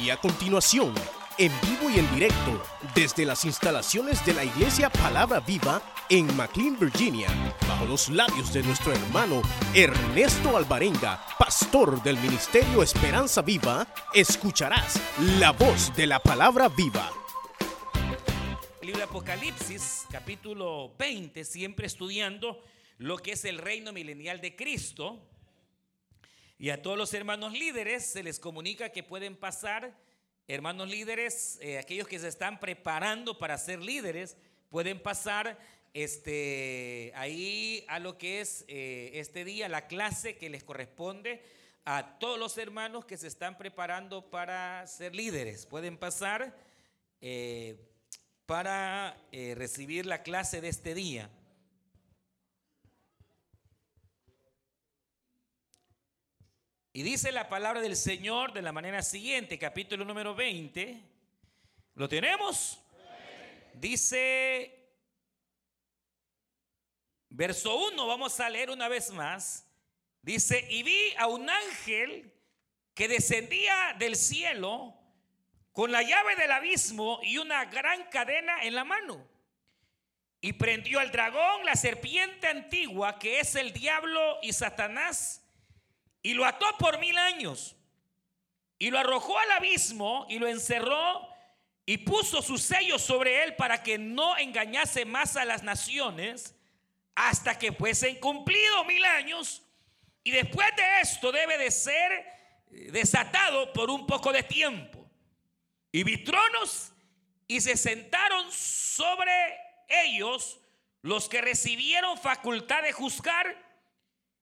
Y a continuación, en vivo y en directo, desde las instalaciones de la Iglesia Palabra Viva en McLean, Virginia, bajo los labios de nuestro hermano Ernesto Alvarenga, pastor del Ministerio Esperanza Viva, escucharás la voz de la Palabra Viva. Libro Apocalipsis, capítulo 20, siempre estudiando lo que es el reino milenial de Cristo. Y a todos los hermanos líderes se les comunica que pueden pasar, hermanos líderes, eh, aquellos que se están preparando para ser líderes, pueden pasar este, ahí a lo que es eh, este día, la clase que les corresponde a todos los hermanos que se están preparando para ser líderes. Pueden pasar eh, para recibir la clase de este día. Y dice la palabra del Señor de la manera siguiente, capítulo número 20. ¿Lo tenemos? Dice, verso 1, vamos a leer una vez más. Dice, y vi a un ángel que descendía del cielo con la llave del abismo y una gran cadena en la mano. Y prendió al dragón, la serpiente antigua, que es el diablo y Satanás y lo ató por mil años y lo arrojó al abismo y lo encerró y puso su sello sobre él para que no engañase más a las naciones hasta que fuesen cumplidos mil años y después de esto debe de ser eh, desatado por un poco de tiempo. Y vi tronos y se sentaron sobre ellos los que recibieron facultad de juzgar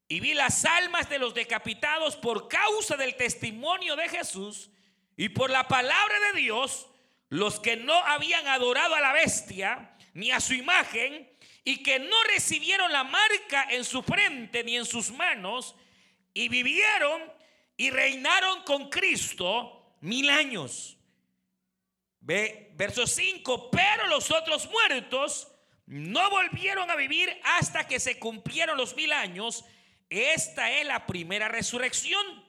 y vi las almas de los decapitados por causa del testimonio de Jesús y por la palabra de Dios, los que no habían adorado a la bestia ni a su imagen y que no recibieron la marca en su frente ni en sus manos y vivieron y reinaron con Cristo mil años. Ve, verso 5, pero los otros muertos no volvieron a vivir hasta que se cumplieron los mil años esta es la primera resurrección.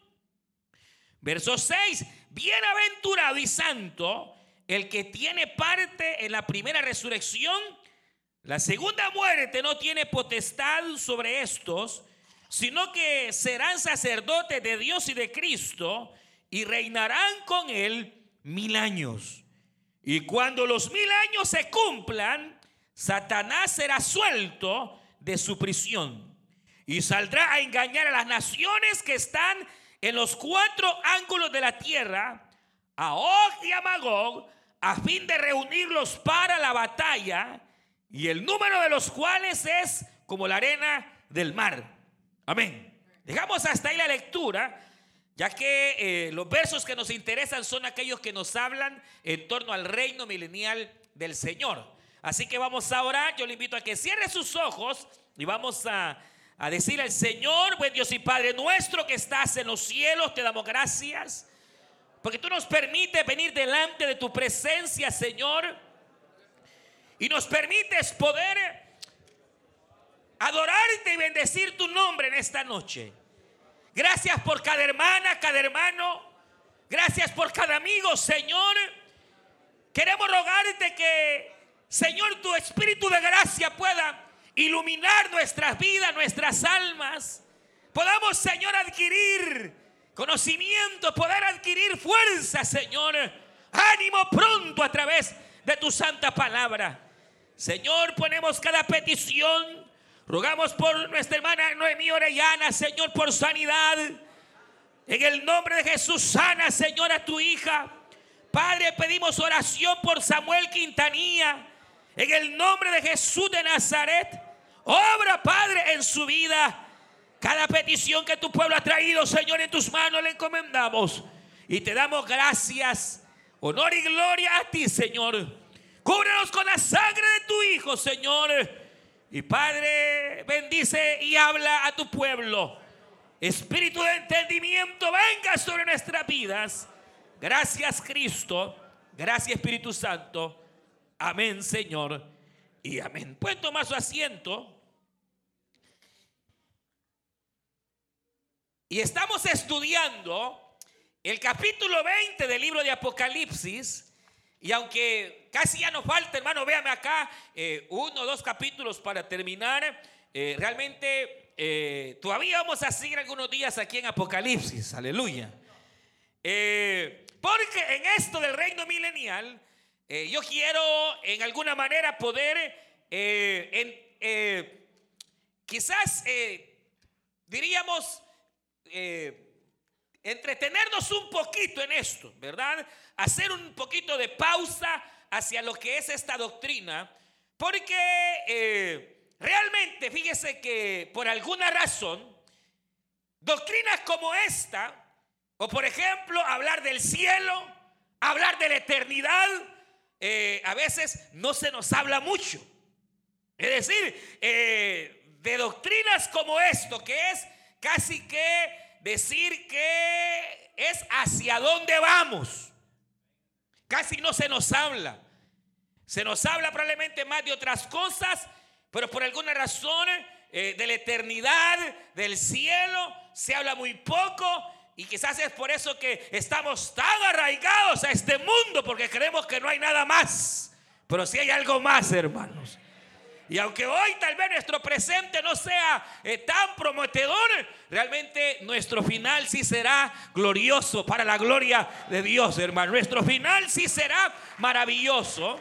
Verso 6, bienaventurado y santo el que tiene parte en la primera resurrección. La segunda muerte no tiene potestad sobre estos, sino que serán sacerdotes de Dios y de Cristo y reinarán con él mil años. Y cuando los mil años se cumplan, Satanás será suelto de su prisión y saldrá a engañar a las naciones que están en los cuatro ángulos de la tierra, a Og y a Magog, a fin de reunirlos para la batalla, y el número de los cuales es como la arena del mar. Amén. Dejamos hasta ahí la lectura, ya que eh, los versos que nos interesan son aquellos que nos hablan en torno al reino milenial del Señor. Así que vamos a orar. Yo le invito a que cierre sus ojos y vamos a a decir al Señor, buen Dios y Padre nuestro que estás en los cielos, te damos gracias, porque tú nos permites venir delante de tu presencia, Señor, y nos permites poder adorarte y bendecir tu nombre en esta noche. Gracias por cada hermana, cada hermano. Gracias por cada amigo, Señor. Queremos rogarte que, Señor, tu espíritu de gracia pueda iluminar nuestras vidas, nuestras almas. Podamos, Señor, adquirir conocimiento, poder adquirir fuerza, Señor. Ánimo pronto a través de tu santa palabra. Señor, ponemos cada petición. Rogamos por nuestra hermana Noemí Orellana, Señor, por sanidad. En el nombre de Jesús, sana, Señor, a tu hija. Padre, pedimos oración por Samuel Quintanilla. En el nombre de Jesús de Nazaret. Obra, Padre, en su vida. Cada petición que tu pueblo ha traído, Señor, en tus manos le encomendamos. Y te damos gracias, honor y gloria a ti, Señor. Cúbrenos con la sangre de tu Hijo, Señor. Y Padre, bendice y habla a tu pueblo. Espíritu de entendimiento, venga sobre nuestras vidas. Gracias, Cristo. Gracias, Espíritu Santo. Amén, Señor. Y amén. Pueden tomar su asiento. Y estamos estudiando el capítulo 20 del libro de Apocalipsis, y aunque casi ya nos falta, hermano, véame acá, eh, uno o dos capítulos para terminar, eh, realmente eh, todavía vamos a seguir algunos días aquí en Apocalipsis, aleluya. porque en esto del reino milenial, yo quiero en alguna manera poder, quizás diríamos, entretenernos un poquito en esto, ¿verdad? Hacer un poquito de pausa hacia lo que es esta doctrina, porque eh, realmente, fíjese que por alguna razón, doctrinas como esta, o por ejemplo, hablar del cielo, hablar de la eternidad, eh, a veces no se nos habla mucho. Es decir, eh, de doctrinas como esto, que es casi que decir que es hacia dónde vamos. Casi no se nos habla. Se nos habla probablemente más de otras cosas, pero por alguna razón eh, de la eternidad, del cielo, se habla muy poco. Y quizás es por eso que estamos tan arraigados a este mundo, porque creemos que no hay nada más. Pero si hay algo más, hermanos. Y aunque hoy tal vez nuestro presente no sea eh, tan prometedor, realmente nuestro final sí será glorioso para la gloria de Dios, hermano. Nuestro final sí será maravilloso.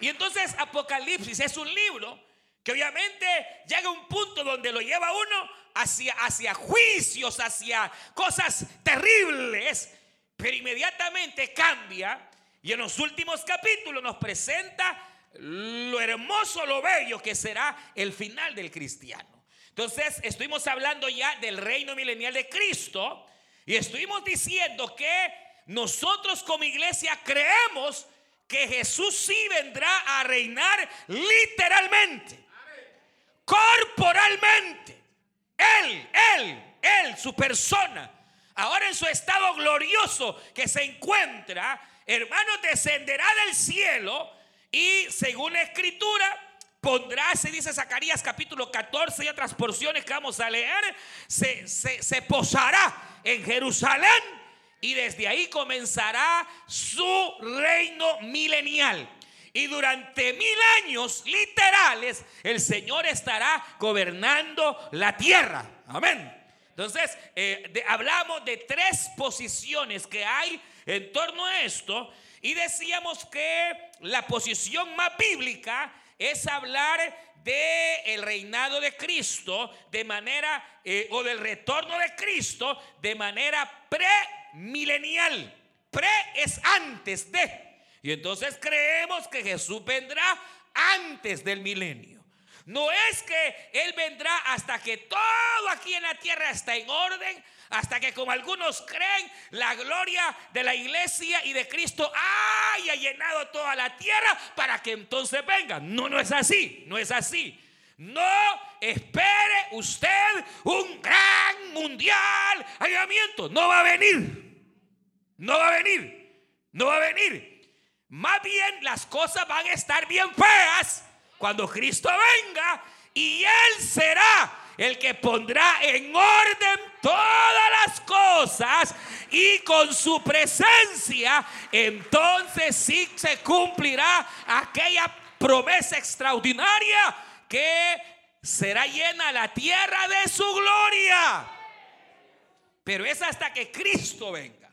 Y entonces Apocalipsis es un libro que obviamente llega a un punto donde lo lleva uno hacia, hacia juicios, hacia cosas terribles, pero inmediatamente cambia y en los últimos capítulos nos presenta lo hermoso, lo bello que será el final del cristiano. Entonces, estuvimos hablando ya del reino milenial de Cristo y estuvimos diciendo que nosotros como iglesia creemos que Jesús sí vendrá a reinar literalmente, corporalmente. Él, él, él, su persona, ahora en su estado glorioso que se encuentra, hermano, descenderá del cielo y según la escritura, pondrá, se dice Zacarías capítulo 14 y otras porciones que vamos a leer, se, posará en Jerusalén y desde ahí comenzará su reino milenial. Y durante mil años literales el Señor estará gobernando la tierra. Amén. Entonces, eh, hablamos de tres posiciones que hay en torno a esto. Y decíamos que la posición más bíblica es hablar de el reinado de Cristo de manera eh, o del retorno de Cristo de manera premilenial. Pre es antes de. Y entonces creemos que Jesús vendrá antes del milenio. No es que Él vendrá hasta que todo aquí en la tierra está en orden, hasta que como algunos creen, la gloria de la iglesia y de Cristo haya llenado toda la tierra para que entonces venga. No, no es así, no es así. No espere usted un gran mundial avivamiento. No va a venir. No va a venir. No va a venir. Más bien las cosas van a estar bien feas cuando Cristo venga y Él será el que pondrá en orden todas las cosas y con su presencia, entonces sí se cumplirá aquella promesa extraordinaria que será llena la tierra de su gloria. Pero es hasta que Cristo venga.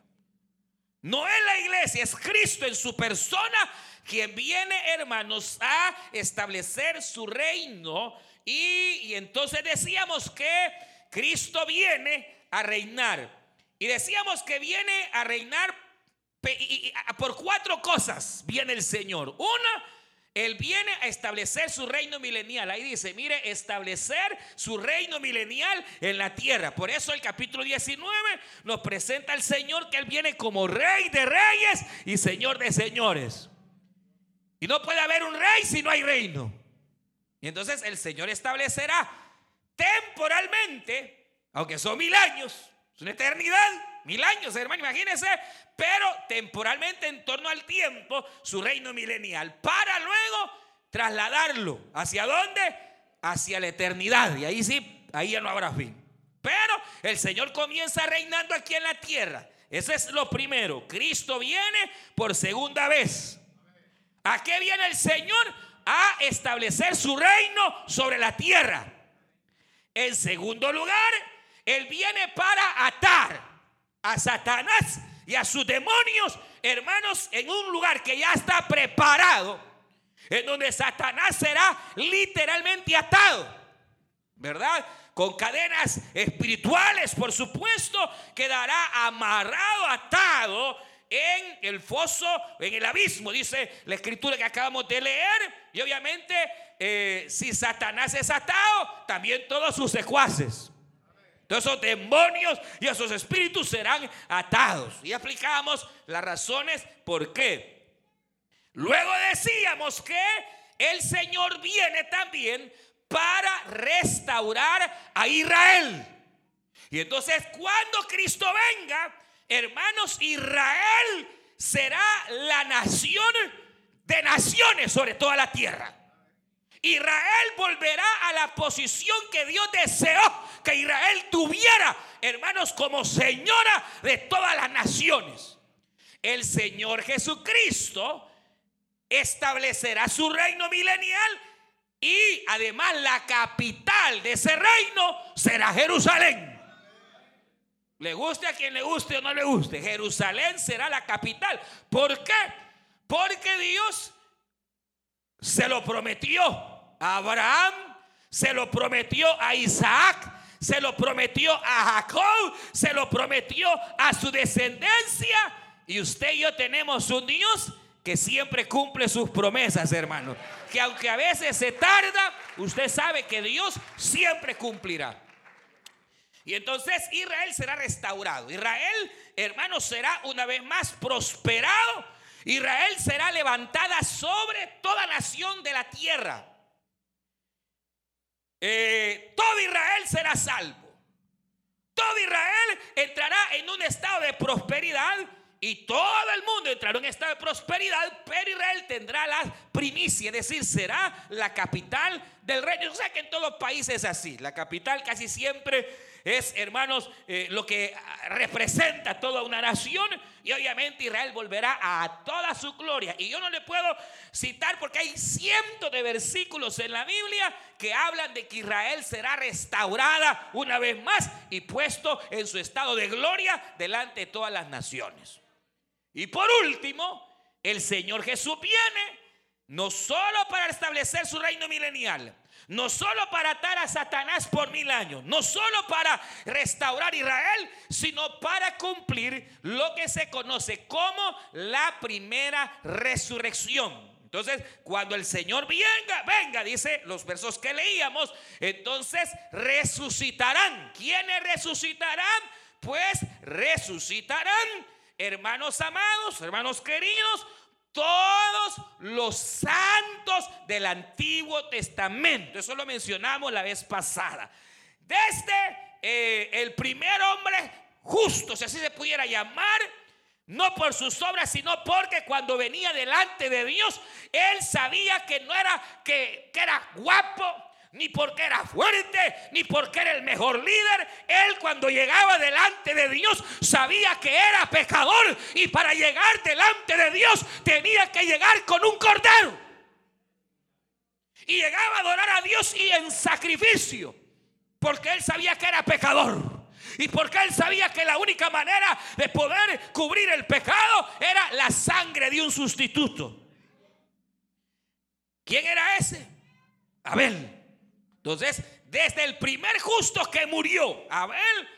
No es la iglesia, es Cristo en su persona quien viene, hermanos, a establecer su reino y, entonces decíamos que Cristo viene a reinar. Y decíamos que viene a reinar por cuatro cosas. Viene el Señor. Una, Él viene a establecer su reino milenial. Ahí dice, mire, establecer su reino milenial en la tierra. Por eso el capítulo 19 nos presenta al Señor que Él viene como rey de reyes y Señor de señores. Y no puede haber un rey si no hay reino. Y entonces el Señor establecerá temporalmente, aunque son mil años, es una eternidad, mil años, hermano, imagínense, pero temporalmente en torno al tiempo, su reino milenial, para luego trasladarlo. ¿Hacia dónde? Hacia la eternidad. Y ahí sí, ahí ya no habrá fin. Pero el Señor comienza reinando aquí en la tierra. Ese es lo primero. Cristo viene por segunda vez. ¿A qué viene el Señor? A establecer su reino sobre la tierra. En segundo lugar, Él viene para atar a Satanás y a sus demonios, hermanos, en un lugar que ya está preparado, en donde Satanás será literalmente atado, ¿verdad? Con cadenas espirituales, por supuesto, quedará amarrado, atado en el foso, en el abismo, dice la escritura que acabamos de leer. Y obviamente, eh, si Satanás es atado, también todos sus secuaces. Todos esos demonios y esos espíritus serán atados. Y aplicamos las razones por qué. Luego decíamos que el Señor viene también para restaurar a Israel. Y entonces cuando Cristo venga, hermanos, Israel será la nación de naciones sobre toda la tierra. Israel volverá a la posición que Dios deseó que Israel tuviera, hermanos, como señora de todas las naciones. El Señor Jesucristo establecerá su reino milenial y además la capital de ese reino será Jerusalén. Le guste a quien le guste o no le guste, Jerusalén será la capital. ¿Por qué? Porque Dios se lo prometió a Abraham, se lo prometió a Isaac, se lo prometió a Jacob, se lo prometió a su descendencia. Y usted y yo tenemos un Dios que siempre cumple sus promesas, hermano. Que aunque a veces se tarda, usted sabe que Dios siempre cumplirá. Y entonces Israel será restaurado. Israel, hermano, será una vez más prosperado. Israel será levantada sobre toda nación de la tierra. Eh, todo Israel será salvo. Todo Israel entrará en un estado de prosperidad y todo el mundo entrará en estado de prosperidad, pero Israel tendrá la primicia, es decir, será la capital del reino. O sea que en todos países es así. La capital casi siempre es, hermanos, eh, lo que representa toda una nación. Y obviamente Israel volverá a toda su gloria. Y yo no le puedo citar porque hay cientos de versículos en la Biblia que hablan de que Israel será restaurada una vez más y puesto en su estado de gloria delante de todas las naciones. Y por último, el Señor Jesús viene no solo para establecer su reino milenial, no solo para atar a Satanás por mil años, no solo para restaurar Israel, sino para cumplir lo que se conoce como la primera resurrección. Entonces, cuando el Señor venga, venga, dice los versos que leíamos, entonces resucitarán. ¿Quiénes resucitarán? Pues resucitarán, hermanos amados, hermanos queridos, todos los santos del Antiguo Testamento. Eso lo mencionamos la vez pasada. Desde eh, el primer hombre justo, si así se pudiera llamar, no por sus obras, sino porque cuando venía delante de Dios, él sabía que no era que era guapo, ni porque era fuerte, ni porque era el mejor líder. Él cuando llegaba delante de Dios sabía que era pecador y para llegar delante de Dios tenía que llegar con un cordero. Y llegaba a adorar a Dios y en sacrificio, porque él sabía que era pecador. Y porque él sabía que la única manera de poder cubrir el pecado era la sangre de un sustituto. ¿Quién era ese? Abel. Entonces, desde el primer justo que murió, Abel,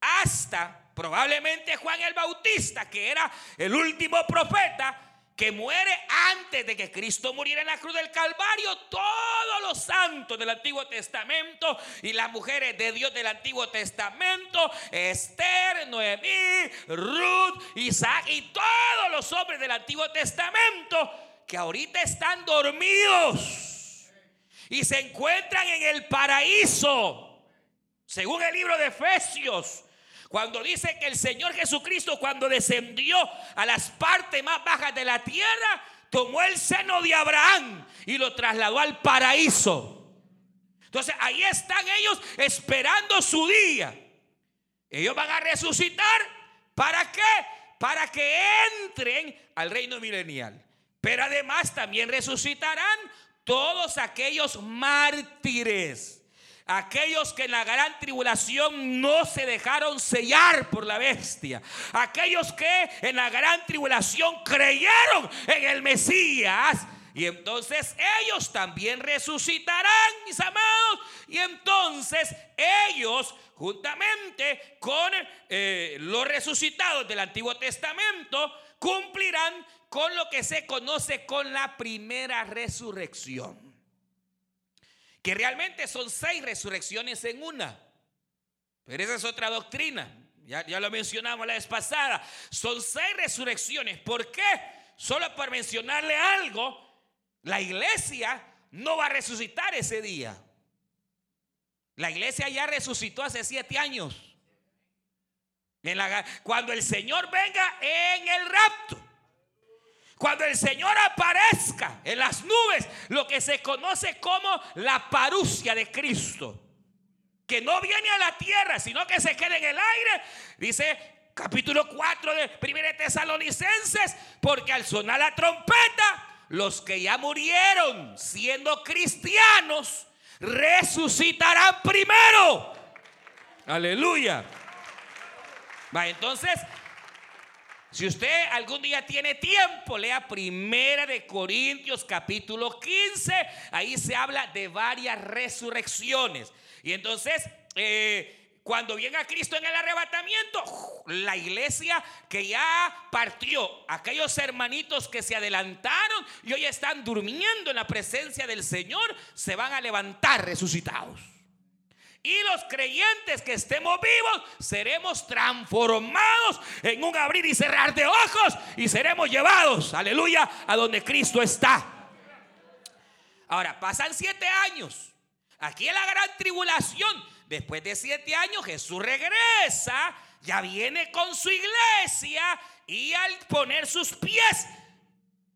hasta probablemente Juan el Bautista, que era el último profeta, que muere antes de que Cristo muriera en la cruz del Calvario, todos los santos del Antiguo Testamento y las mujeres de Dios del Antiguo Testamento, Esther, Noemí, Ruth, Isaac y todos los hombres del Antiguo Testamento que ahorita están dormidos y se encuentran en el paraíso. Según el libro de Efesios, cuando dice que el Señor Jesucristo cuando descendió a las partes más bajas de la tierra, tomó el seno de Abraham y lo trasladó al paraíso. Entonces ahí están ellos esperando su día. Ellos van a resucitar. ¿Para qué? Para que entren al reino milenial. Pero además también resucitarán todos aquellos mártires aquellos que en la gran tribulación no se dejaron sellar por la bestia, aquellos que en la gran tribulación creyeron en el Mesías. Y entonces ellos también resucitarán, mis amados. Y entonces ellos, juntamente con eh, los resucitados del Antiguo Testamento, cumplirán con lo que se conoce con la primera resurrección que realmente son seis resurrecciones en una. Pero esa es otra doctrina. Ya, ya lo mencionamos la vez pasada. Son seis resurrecciones. ¿Por qué? Solo por mencionarle algo, la iglesia no va a resucitar ese día. La iglesia ya resucitó hace siete años. cuando el Señor venga en el rapto. Cuando el Señor aparezca en las nubes, lo que se conoce como la parucia de Cristo, que no viene a la tierra, sino que se queda en el aire, dice capítulo 4 de 1 Tesalonicenses, porque al sonar la trompeta, los que ya murieron siendo cristianos, resucitarán primero. Aleluya. Va, entonces si usted algún día tiene tiempo, lea Primera de Corintios capítulo 15. Ahí se habla de varias resurrecciones. Y entonces, eh, cuando viene a Cristo en el arrebatamiento, la iglesia que ya partió, aquellos hermanitos que se adelantaron y hoy están durmiendo en la presencia del Señor, se van a levantar resucitados. Y los creyentes que estemos vivos seremos transformados en un abrir y cerrar de ojos y seremos llevados, aleluya, a donde Cristo está. Ahora, pasan siete años. Aquí en la gran tribulación, después de siete años, Jesús regresa, ya viene con su iglesia y al poner sus pies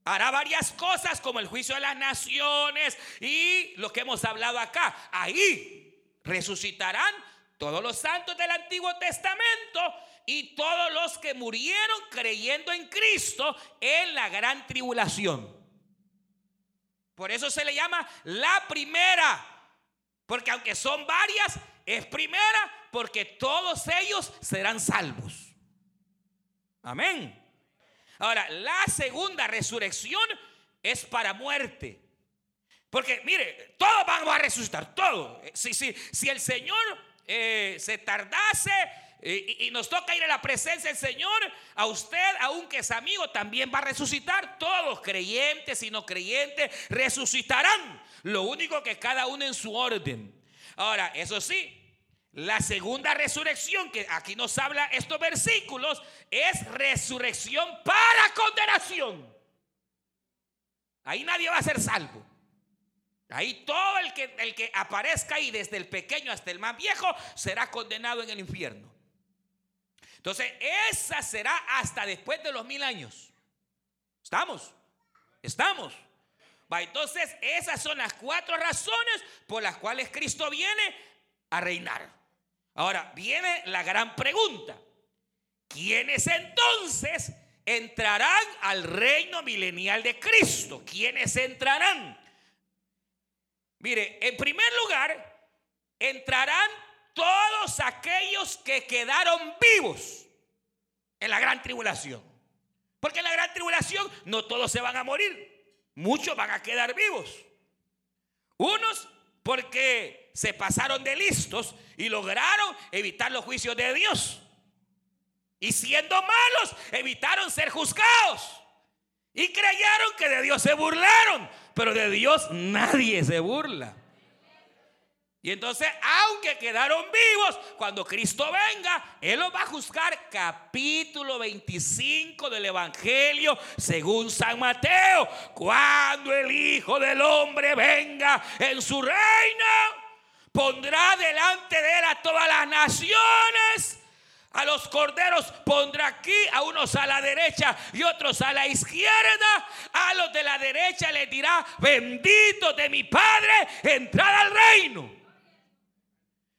hará varias cosas como el juicio de las naciones y lo que hemos hablado acá. Ahí resucitarán todos los santos del Antiguo Testamento y todos los que murieron creyendo en Cristo en la gran tribulación. Por eso se le llama la primera, porque aunque son varias, es primera porque todos ellos serán salvos. Amén. Ahora, la segunda resurrección es para muerte. Porque mire, todos vamos a resucitar, todos. Si, si, si el Señor eh, se tardase eh, y, nos toca ir a la presencia del Señor, a usted, aunque es amigo, también va a resucitar. Todos, creyentes y no creyentes, resucitarán. Lo único que cada uno en su orden. Ahora, eso sí, la segunda resurrección, que aquí nos habla estos versículos, es resurrección para condenación. Ahí nadie va a ser salvo. Ahí todo el que, el que aparezca ahí, desde el pequeño hasta el más viejo, será condenado en el infierno. Entonces, esa será hasta después de los mil años. ¿Estamos? ¿Estamos? Va, entonces, esas son las cuatro razones por las cuales Cristo viene a reinar. Ahora, viene la gran pregunta. ¿Quiénes entonces entrarán al reino milenial de Cristo? ¿Quiénes entrarán? Mire, en primer lugar, entrarán todos aquellos que quedaron vivos en la gran tribulación. Porque en la gran tribulación no todos se van a morir, muchos van a quedar vivos. Unos porque se pasaron de listos y lograron evitar los juicios de Dios. Y siendo malos, evitaron ser juzgados. Y creyeron que de Dios se burlaron, pero de Dios nadie se burla. Y entonces, aunque quedaron vivos, cuando Cristo venga, Él los va a juzgar. Capítulo 25 del Evangelio, según San Mateo. Cuando el Hijo del Hombre venga en su reino, pondrá delante de Él a todas las naciones a los corderos pondrá aquí, a unos a la derecha y otros a la izquierda. A los de la derecha le dirá, bendito de mi Padre, entrad al reino.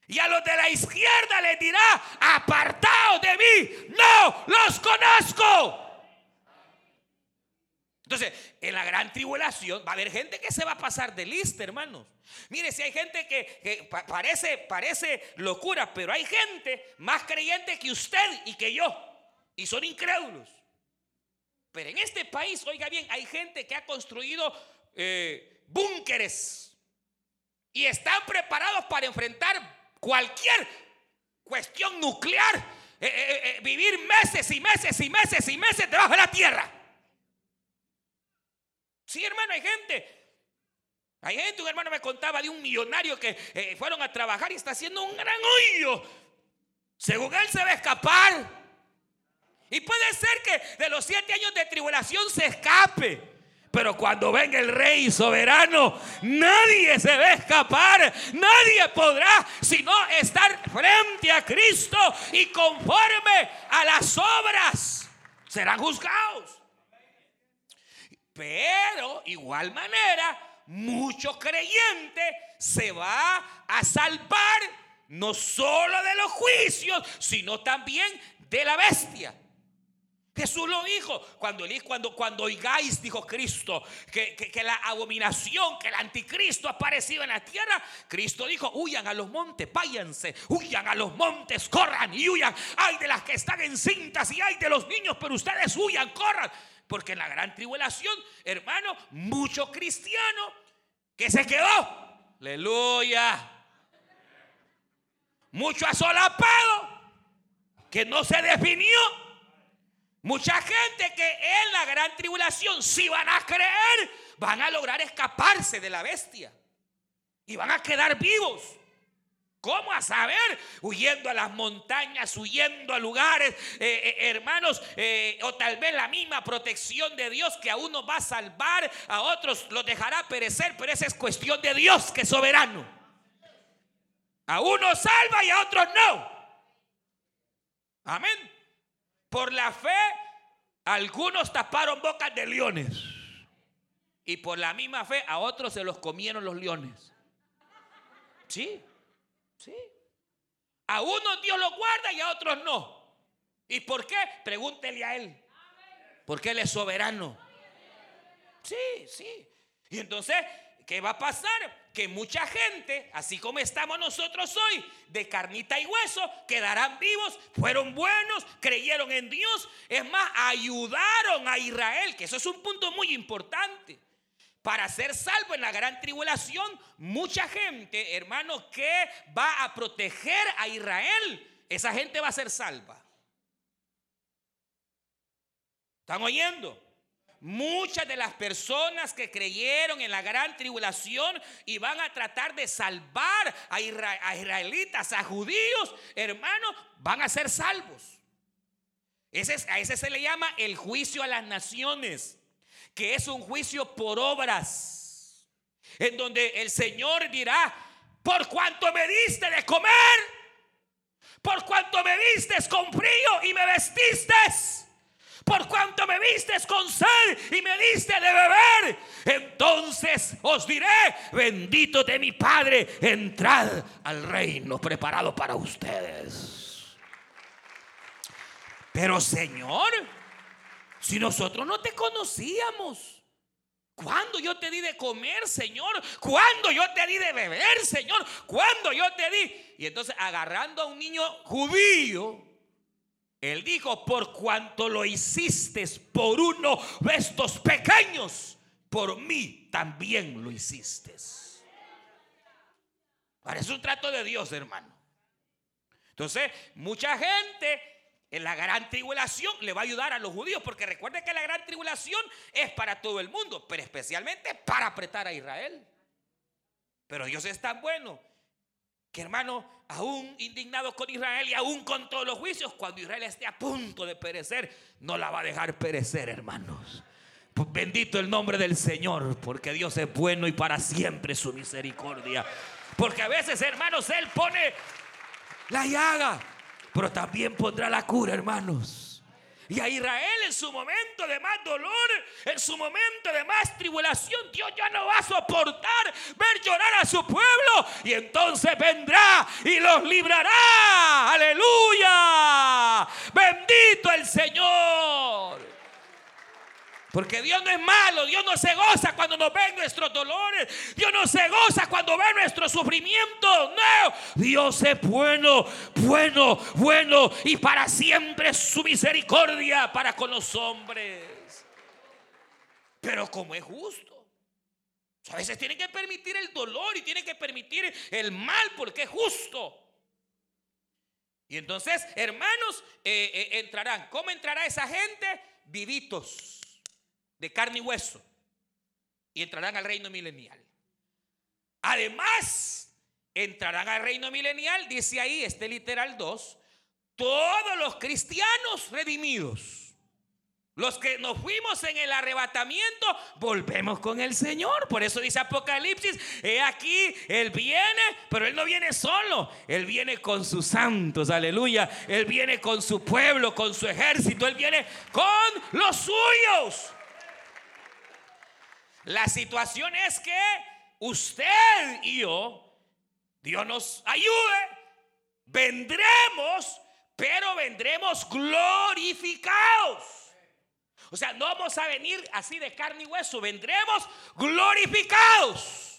Y a los de la izquierda les dirá, apartados de mí, no los conozco. Entonces, en la gran tribulación va a haber gente que se va a pasar de lista, hermanos. Mire, si hay gente que, parece, parece locura, pero hay gente más creyente que usted y que yo. Y son incrédulos. Pero en este país, oiga bien, hay gente que ha construido eh, búnkeres y están preparados para enfrentar cualquier cuestión nuclear. Eh, eh, vivir meses y meses y meses y meses debajo de la tierra. Sí, hermano, hay gente. Hay gente, un hermano me contaba de un millonario que eh, fueron a trabajar y está haciendo un gran hoyo. Según él se va a escapar. Y puede ser que de los siete años de tribulación se escape. Pero cuando venga el rey soberano, nadie se va a escapar. Nadie podrá sino estar frente a Cristo y conforme a las obras serán juzgados. Pero, igual manera, mucho creyente se va a salvar no solo de los juicios, sino también de la bestia. Jesús lo dijo cuando, cuando, cuando oigáis, dijo Cristo, que, que, la abominación, que el anticristo ha aparecido en la tierra. Cristo dijo, huyan a los montes, váyanse, huyan a los montes, corran y huyan. Hay de las que están encintas y hay de los niños, pero ustedes huyan, corran. Porque en la gran tribulación, hermano, mucho cristiano que se quedó. Aleluya. Mucho asolapado que no se definió. Mucha gente que en la gran tribulación, si van a creer, van a lograr escaparse de la bestia. Y van a quedar vivos. ¿Cómo a saber? Huyendo a las montañas, huyendo a lugares, eh, eh, hermanos, eh, o tal vez la misma protección de Dios que a uno va a salvar, a otros los dejará perecer, pero esa es cuestión de Dios que es soberano. A uno salva y a otros no. Amén. Por la fe, algunos taparon bocas de leones. Y por la misma fe, a otros se los comieron los leones. Sí. Sí. A unos Dios los guarda y a otros no. ¿Y por qué? Pregúntele a Él. Porque Él es soberano. Sí, sí. Y entonces, ¿qué va a pasar? Que mucha gente, así como estamos nosotros hoy, de carnita y hueso, quedarán vivos, fueron buenos, creyeron en Dios. Es más, ayudaron a Israel, que eso es un punto muy importante para ser salvo en la gran tribulación, mucha gente, hermano, que va a proteger a Israel, esa gente va a ser salva. ¿Están oyendo? Muchas de las personas que creyeron en la gran tribulación y van a tratar de salvar a, israelitas, a judíos, hermano, van a ser salvos. Ese, a ese se le llama el juicio a las naciones que es un juicio por obras, en donde el Señor dirá, por cuanto me diste de comer, por cuanto me diste con frío y me vestiste, por cuanto me vistes con sed y me diste de beber, entonces os diré, bendito de mi Padre, entrad al reino preparado para ustedes. Pero Señor, si nosotros no te conocíamos. ¿Cuándo yo te di de comer, Señor? ¿Cuándo yo te di de beber, Señor? ¿Cuándo yo te di? Y entonces agarrando a un niño judío, él dijo, por cuanto lo hiciste por uno de estos pequeños, por mí también lo hiciste. Parece un trato de Dios, hermano. Entonces, mucha gente en la gran tribulación le va a ayudar a los judíos, porque recuerde que la gran tribulación es para todo el mundo, pero especialmente para apretar a Israel. Pero Dios es tan bueno que hermano, aún indignado con Israel y aún con todos los juicios, cuando Israel esté a punto de perecer, no la va a dejar perecer, hermanos. Bendito el nombre del Señor, porque Dios es bueno y para siempre su misericordia. Porque a veces, hermanos, Él pone la llaga pero también pondrá la cura, hermanos. Y a Israel en su momento de más dolor, en su momento de más tribulación, Dios ya no va a soportar ver llorar a su pueblo. Y entonces vendrá y los librará. Aleluya. Bendito el Señor. Porque Dios no es malo, Dios no se goza cuando nos ve nuestros dolores, Dios no se goza cuando ve nuestro sufrimiento, no, Dios es bueno, bueno, bueno y para siempre su misericordia para con los hombres. Pero como es justo, a veces tiene que permitir el dolor y tiene que permitir el mal porque es justo. Y entonces, hermanos, eh, eh, entrarán. ¿Cómo entrará esa gente? Vivitos de carne y hueso y entrarán al reino milenial. Además, entrarán al reino milenial, dice ahí, este literal 2, todos los cristianos redimidos. Los que nos fuimos en el arrebatamiento, volvemos con el Señor. Por eso dice Apocalipsis, he aquí, Él viene, pero Él no viene solo, Él viene con sus santos, aleluya. Él viene con su pueblo, con su ejército, Él viene con los suyos. La situación es que usted y yo, Dios nos ayude, vendremos, pero vendremos glorificados. O sea, no vamos a venir así de carne y hueso, vendremos glorificados.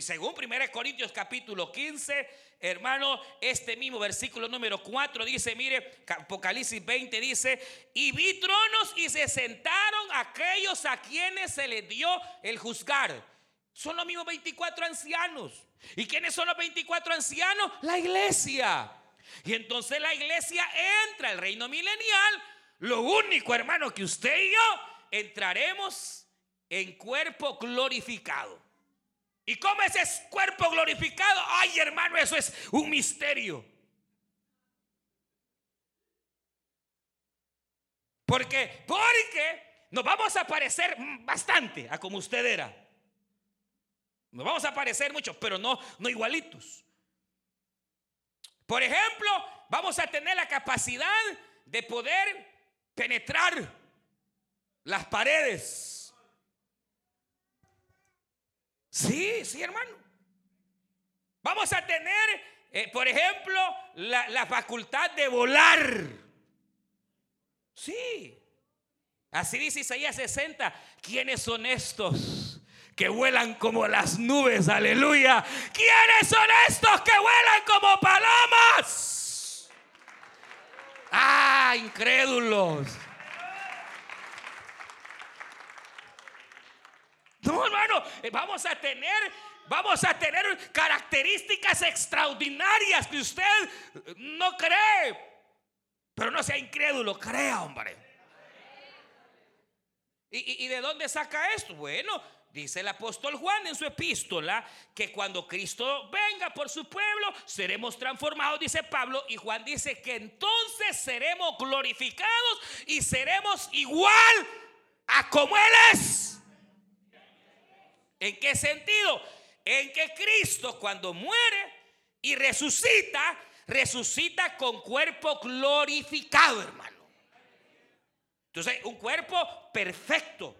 Según 1 Corintios capítulo 15, hermano, este mismo versículo número 4 dice, mire, Apocalipsis 20 dice, y vi tronos y se sentaron aquellos a quienes se les dio el juzgar. Son los mismos 24 ancianos. ¿Y quiénes son los 24 ancianos? La iglesia. Y entonces la iglesia entra al reino milenial. Lo único, hermano, que usted y yo entraremos en cuerpo glorificado. ¿Y cómo es ese cuerpo glorificado? Ay, hermano, eso es un misterio. Porque, porque nos vamos a parecer bastante a como usted era. Nos vamos a parecer mucho, pero no, no igualitos. Por ejemplo, vamos a tener la capacidad de poder penetrar las paredes Sí, sí, hermano. Vamos a tener, eh, por ejemplo, la, facultad de volar. Sí. Así dice Isaías 60. ¿Quiénes son estos? que vuelan como las nubes, aleluya. ¿Quiénes son estos que vuelan como palomas? Ah, incrédulos. No, hermano, eh, vamos a tener, vamos a tener características extraordinarias que usted no cree. Pero no sea incrédulo, crea, hombre. ¿Y, y de dónde saca esto? Bueno, Dice el apóstol Juan en su epístola que cuando Cristo venga por su pueblo, seremos transformados, dice Pablo, y Juan dice que entonces seremos glorificados y seremos igual a como Él es. ¿En qué sentido? En que Cristo cuando muere y resucita, resucita con cuerpo glorificado, hermano. Entonces, un cuerpo perfecto.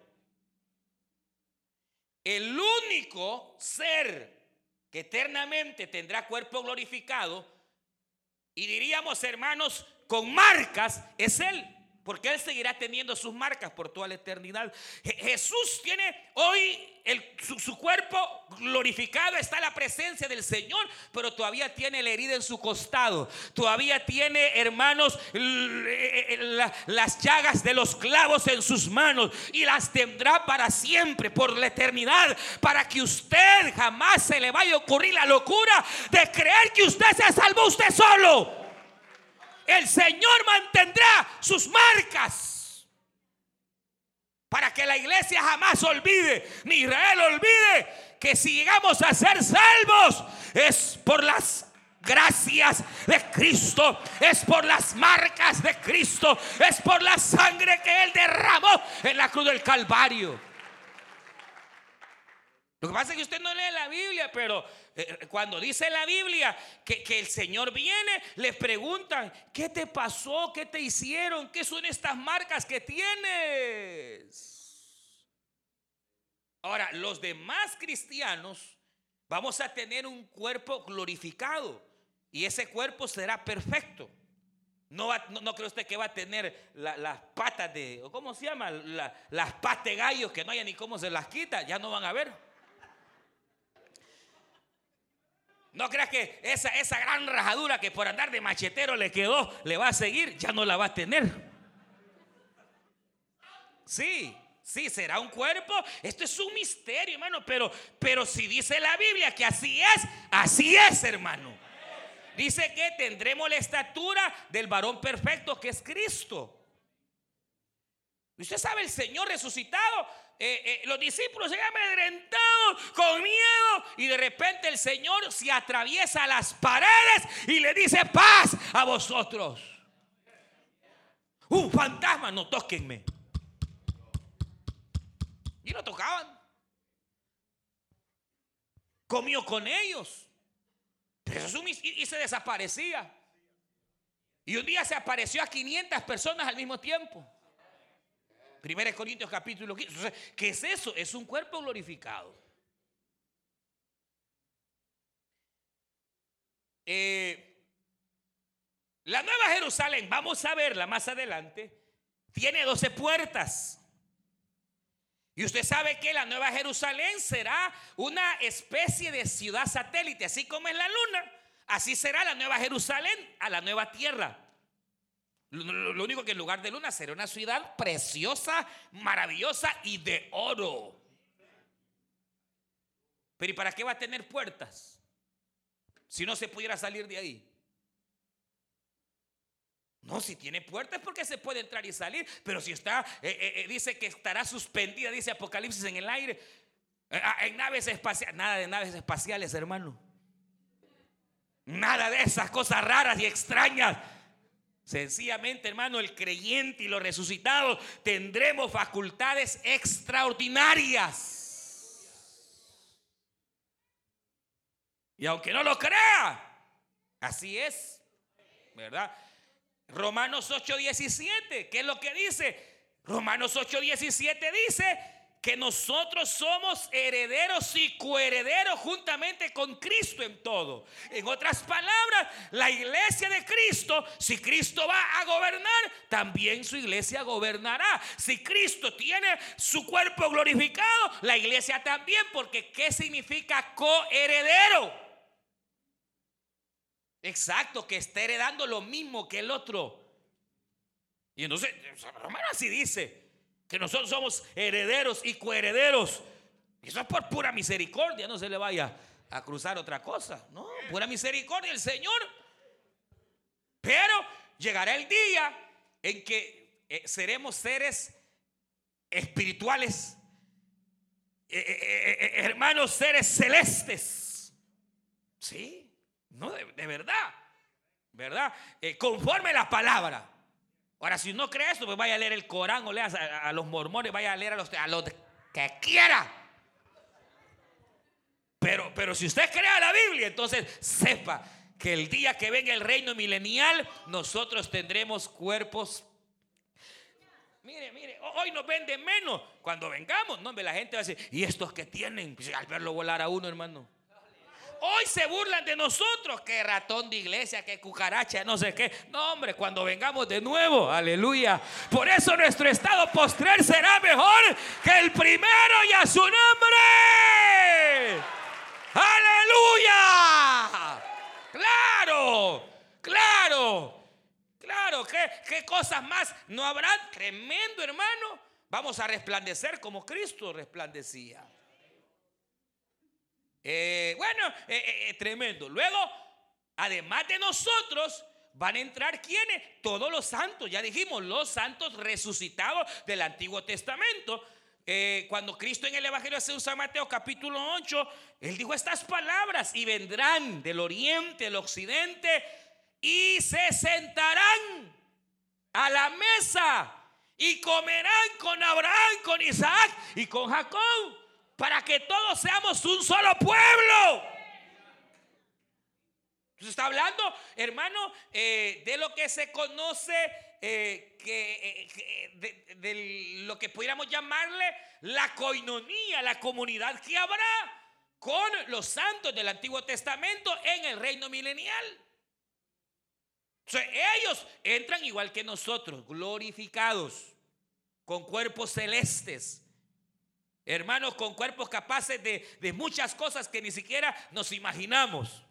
El único ser que eternamente tendrá cuerpo glorificado, y diríamos, hermanos, con marcas, es Él. Porque Él seguirá teniendo sus marcas por toda la eternidad. Jesús tiene hoy su, cuerpo glorificado, está la presencia del Señor, pero todavía tiene la herida en su costado. Todavía tiene, hermanos, eh, eh, las llagas de los clavos en sus manos y las tendrá para siempre, por la eternidad, para que usted jamás se le vaya a ocurrir la locura de creer que usted se salvó usted solo el Señor mantendrá sus marcas. Para que la iglesia jamás olvide, ni Israel olvide, que si llegamos a ser salvos es por las gracias de Cristo, es por las marcas de Cristo, es por la sangre que Él derramó en la cruz del Calvario. Lo que pasa es que usted no lee la Biblia, pero eh, cuando dice la Biblia que, el Señor viene, le preguntan, ¿qué te pasó? ¿Qué te hicieron? ¿Qué son estas marcas que tienes? Ahora, los demás cristianos vamos a tener un cuerpo glorificado y ese cuerpo será perfecto. No, no, cree usted que va a tener las patas de, ¿cómo se llama? las patas de gallos que no haya ni cómo se las quita, ya no van a ver. No creas que esa, esa gran rajadura que por andar de machetero le quedó, le va a seguir, ya no la va a tener. Sí, sí, será un cuerpo. Esto es un misterio, hermano. Pero, pero si dice la Biblia que así es, así es, hermano. Dice que tendremos la estatura del varón perfecto que es Cristo. Usted sabe, el Señor resucitado, eh, eh, los discípulos se amedrentados, con miedo, y de repente el Señor se atraviesa las paredes y le dice paz a vosotros. Un fantasma, no toquenme. Y lo tocaban. Comió con ellos. y se desaparecía. Y un día se apareció a 500 personas al mismo tiempo. 1 Corintios capítulo 15. ¿Qué es eso? Es un cuerpo glorificado. Eh, la Nueva Jerusalén, vamos a verla más adelante, tiene 12 puertas. Y usted sabe que la Nueva Jerusalén será una especie de ciudad satélite, así como es la luna, así será la Nueva Jerusalén a la nueva tierra. Lo, único que en lugar de luna será una ciudad preciosa, maravillosa y de oro. Pero ¿y para qué va a tener puertas? Si no se pudiera salir de ahí. No, si tiene puertas porque se puede entrar y salir. Pero si está, eh, eh, eh, dice que estará suspendida, dice Apocalipsis en el aire. Ah, en naves espaciales. Nada de naves espaciales, hermano. Nada de esas cosas raras y extrañas. Sencillamente, hermano, el creyente y los resucitados tendremos facultades extraordinarias. Y aunque no lo crea, así es, ¿verdad? Romanos 8:17, ¿qué es lo que dice? Romanos 8:17 dice que nosotros somos herederos y coherederos juntamente con Cristo en todo. En otras palabras, la iglesia de Cristo, si Cristo va a gobernar, también su iglesia gobernará. Si Cristo tiene su cuerpo glorificado, la iglesia también, porque ¿qué significa coheredero? Exacto, que está heredando lo mismo que el otro. Y entonces, Romano así dice que nosotros somos herederos y coherederos. Eso es por pura misericordia, no se le vaya a cruzar otra cosa. No, pura misericordia el Señor. Pero llegará el día en que eh, seremos seres espirituales, eh, eh, hermanos, seres celestes. Sí, no, de, verdad, ¿verdad? conforme la palabra. Ahora, si no cree eso, pues vaya a leer el Corán o lea a, los mormones, vaya a leer a los, a los que quiera. Pero, pero si usted crea la Biblia, entonces sepa que el día que venga el reino milenial, nosotros tendremos cuerpos. Mire, mire, hoy nos venden menos. Cuando vengamos, no, la gente va a decir, ¿y estos que tienen? Pues, al verlo volar a uno, hermano. Hoy se burlan de nosotros, que ratón de iglesia, que cucaracha, no sé qué. No, hombre, cuando vengamos de nuevo, aleluya. Por eso nuestro estado postrer será mejor que el primero y a su nombre. Aleluya. Claro, claro, claro. ¿Qué, qué cosas más no habrán? Tremendo, hermano. Vamos a resplandecer como Cristo resplandecía. Eh, bueno, eh, eh, tremendo. Luego, además de nosotros, van a entrar quienes? Todos los santos. Ya dijimos, los santos resucitados del Antiguo Testamento. cuando Cristo en el Evangelio de San Mateo capítulo 8, él dijo estas palabras y vendrán del oriente, del occidente y se sentarán a la mesa y comerán con Abraham, con Isaac y con Jacob. Para que todos seamos un solo pueblo. Entonces está hablando, hermano, eh, de lo que se conoce, eh, que, eh, de, lo que pudiéramos llamarle la coinonía, la comunidad que habrá con los santos del Antiguo Testamento en el reino milenial. O ellos entran igual que nosotros, glorificados, con cuerpos celestes. Hermanos, con cuerpos capaces de, de muchas cosas que ni siquiera nos imaginamos.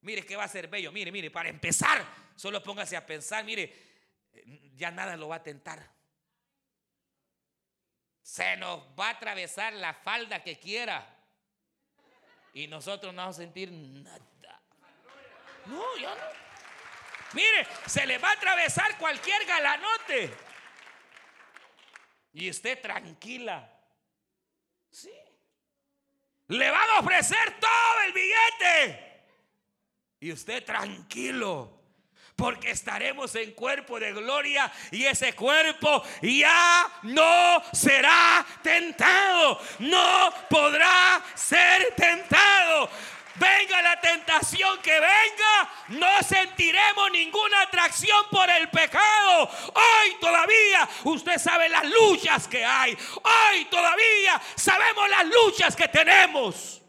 Mire que va a ser bello. Mire, mire, para empezar, solo póngase a pensar, mire, ya nada lo va a tentar. Se nos va a atravesar la falda que quiera. Y nosotros no vamos a sentir nada. No, ya no. Mire, se le va a atravesar cualquier galanote. Y usted tranquila. Sí. Le van a ofrecer todo el billete. Y usted tranquilo. Porque estaremos en cuerpo de gloria y ese cuerpo ya no será tentado. No podrá ser tentado. Venga la tentación que venga, no sentiremos ninguna atracción por el pecado. Hoy todavía usted sabe las luchas que hay. Hoy todavía sabemos las luchas que tenemos.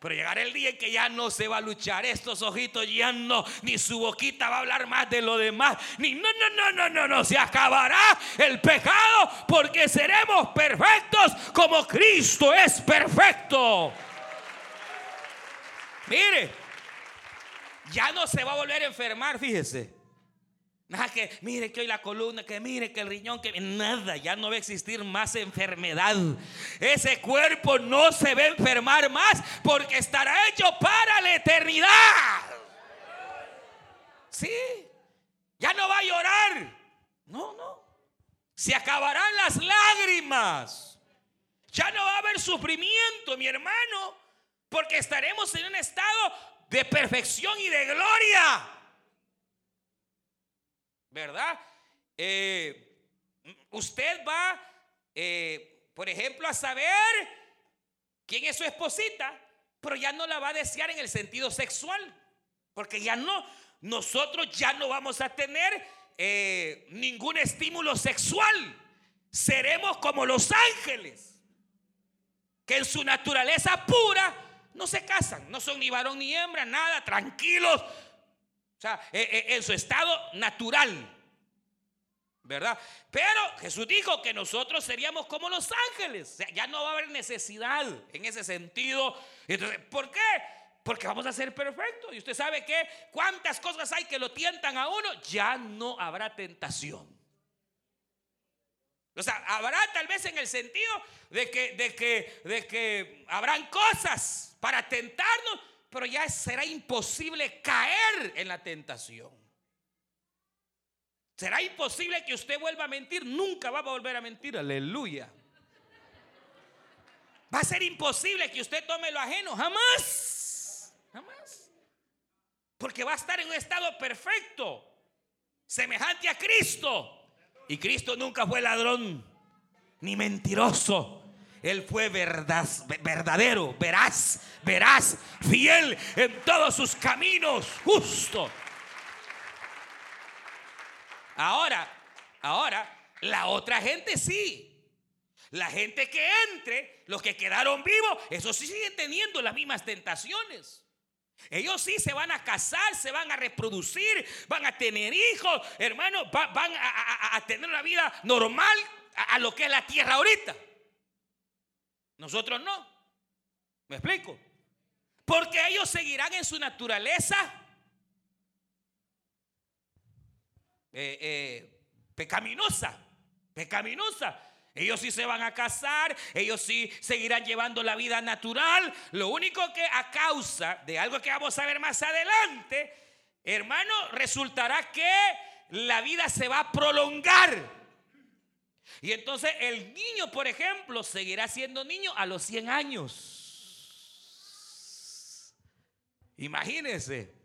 Pero llegará el día en que ya no se va a luchar. Estos ojitos ya no, ni su boquita va a hablar más de lo demás. Ni no, no, no, no, no, no. Se acabará el pecado porque seremos perfectos como Cristo es perfecto. Mire, ya no se va a volver a enfermar, fíjese. Nada que, mire que hoy la columna, que mire que el riñón, que nada, ya no va a existir más enfermedad. Ese cuerpo no se va a enfermar más porque estará hecho para la eternidad. Sí, ya no va a llorar. No, no. Se acabarán las lágrimas. Ya no va a haber sufrimiento, mi hermano, porque estaremos en un estado de perfección y de gloria. ¿verdad? Eh, usted va, eh, por ejemplo, a saber quién es su esposita, pero ya no la va a desear en el sentido sexual, porque ya no, nosotros ya no vamos a tener eh, ningún estímulo sexual. Seremos como los ángeles, que en su naturaleza pura no se casan, no son ni varón ni hembra, nada, tranquilos, o sea, eh, eh, en su estado natural. ¿Verdad? Pero Jesús dijo que nosotros seríamos como los ángeles. O sea, ya no va a haber necesidad en ese sentido. ¿por qué? Porque vamos a ser perfectos. Y usted sabe que cuántas cosas hay que lo tientan a uno, ya no habrá tentación. O sea, habrá tal vez en el sentido de que, de que, de que habrán cosas para tentarnos, pero ya será imposible caer en la tentación. Será imposible que usted vuelva a mentir, nunca va a volver a mentir, aleluya. Va a ser imposible que usted tome lo ajeno, jamás, jamás. Porque va a estar en un estado perfecto, semejante a Cristo. Y Cristo nunca fue ladrón, ni mentiroso, él fue verdadero, veraz, veraz, fiel en todos sus caminos, justo. Ahora, ahora, la otra gente sí. La gente que entre, los que quedaron vivos, esos sí siguen teniendo las mismas tentaciones. Ellos sí se van a casar, se van a reproducir, van a tener hijos, hermanos, van a, tener una vida normal a lo que es la tierra ahorita. Nosotros no. ¿Me explico? Porque ellos seguirán en su naturaleza eh, eh, pecaminosa. Pecaminosa. Ellos sí se van a casar, ellos sí seguirán llevando la vida natural. Lo único que a causa de algo que vamos a ver más adelante, hermano, resultará que la vida se va a prolongar. Y entonces el niño, por ejemplo, seguirá siendo niño a los 100 años. Imagínense.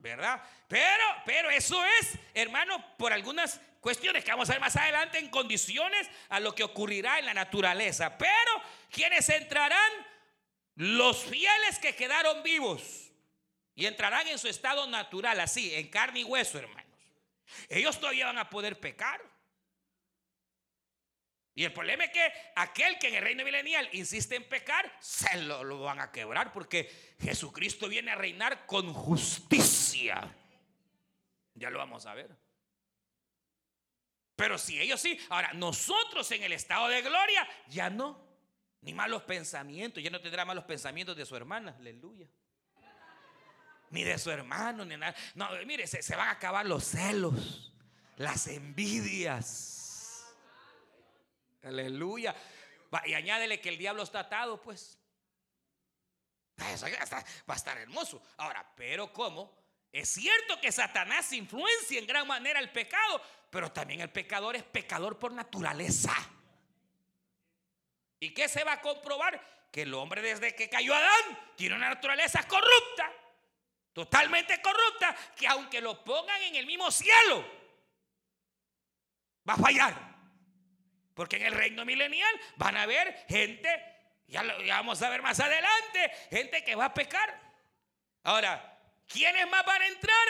¿Verdad? Pero, pero eso es, hermano, por algunas cuestiones que vamos a ver más adelante en condiciones a lo que ocurrirá en la naturaleza. Pero, ¿quiénes entrarán? Los fieles que quedaron vivos y entrarán en su estado natural, así, en carne y hueso, hermanos. Ellos todavía van a poder pecar. Y el problema es que aquel que en el reino milenial insiste en pecar, se lo, lo, van a quebrar porque Jesucristo viene a reinar con justicia. Ya lo vamos a ver. Pero si ellos sí, ahora nosotros en el estado de gloria, ya no. Ni malos pensamientos, ya no tendrá malos pensamientos de su hermana, aleluya. Ni de su hermano, ni nada. No, mire, se, se van a acabar los celos, las envidias. Aleluya. Y añádele que el diablo está atado, pues. Eso va a estar hermoso. Ahora, pero ¿cómo? Es cierto que Satanás influencia en gran manera el pecado, pero también el pecador es pecador por naturaleza. ¿Y qué se va a comprobar? Que el hombre desde que cayó Adán tiene una naturaleza corrupta, totalmente corrupta, que aunque lo pongan en el mismo cielo, va a fallar. Porque en el reino milenial van a haber gente, ya lo vamos a ver más adelante, gente que va a pecar. Ahora, ¿quiénes más van a entrar?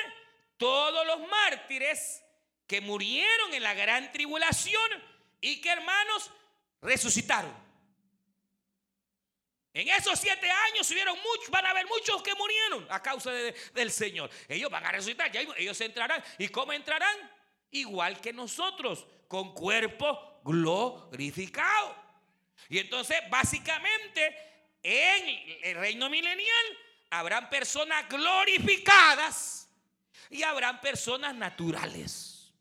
Todos los mártires que murieron en la gran tribulación y que hermanos resucitaron. En esos siete años hubieron muchos, van a haber muchos que murieron a causa del Señor. Ellos van a resucitar, ellos entrarán. ¿Y cómo entrarán? Igual que nosotros, con cuerpo glorificado. Y entonces, básicamente, en el reino milenial habrán personas glorificadas y habrán personas naturales.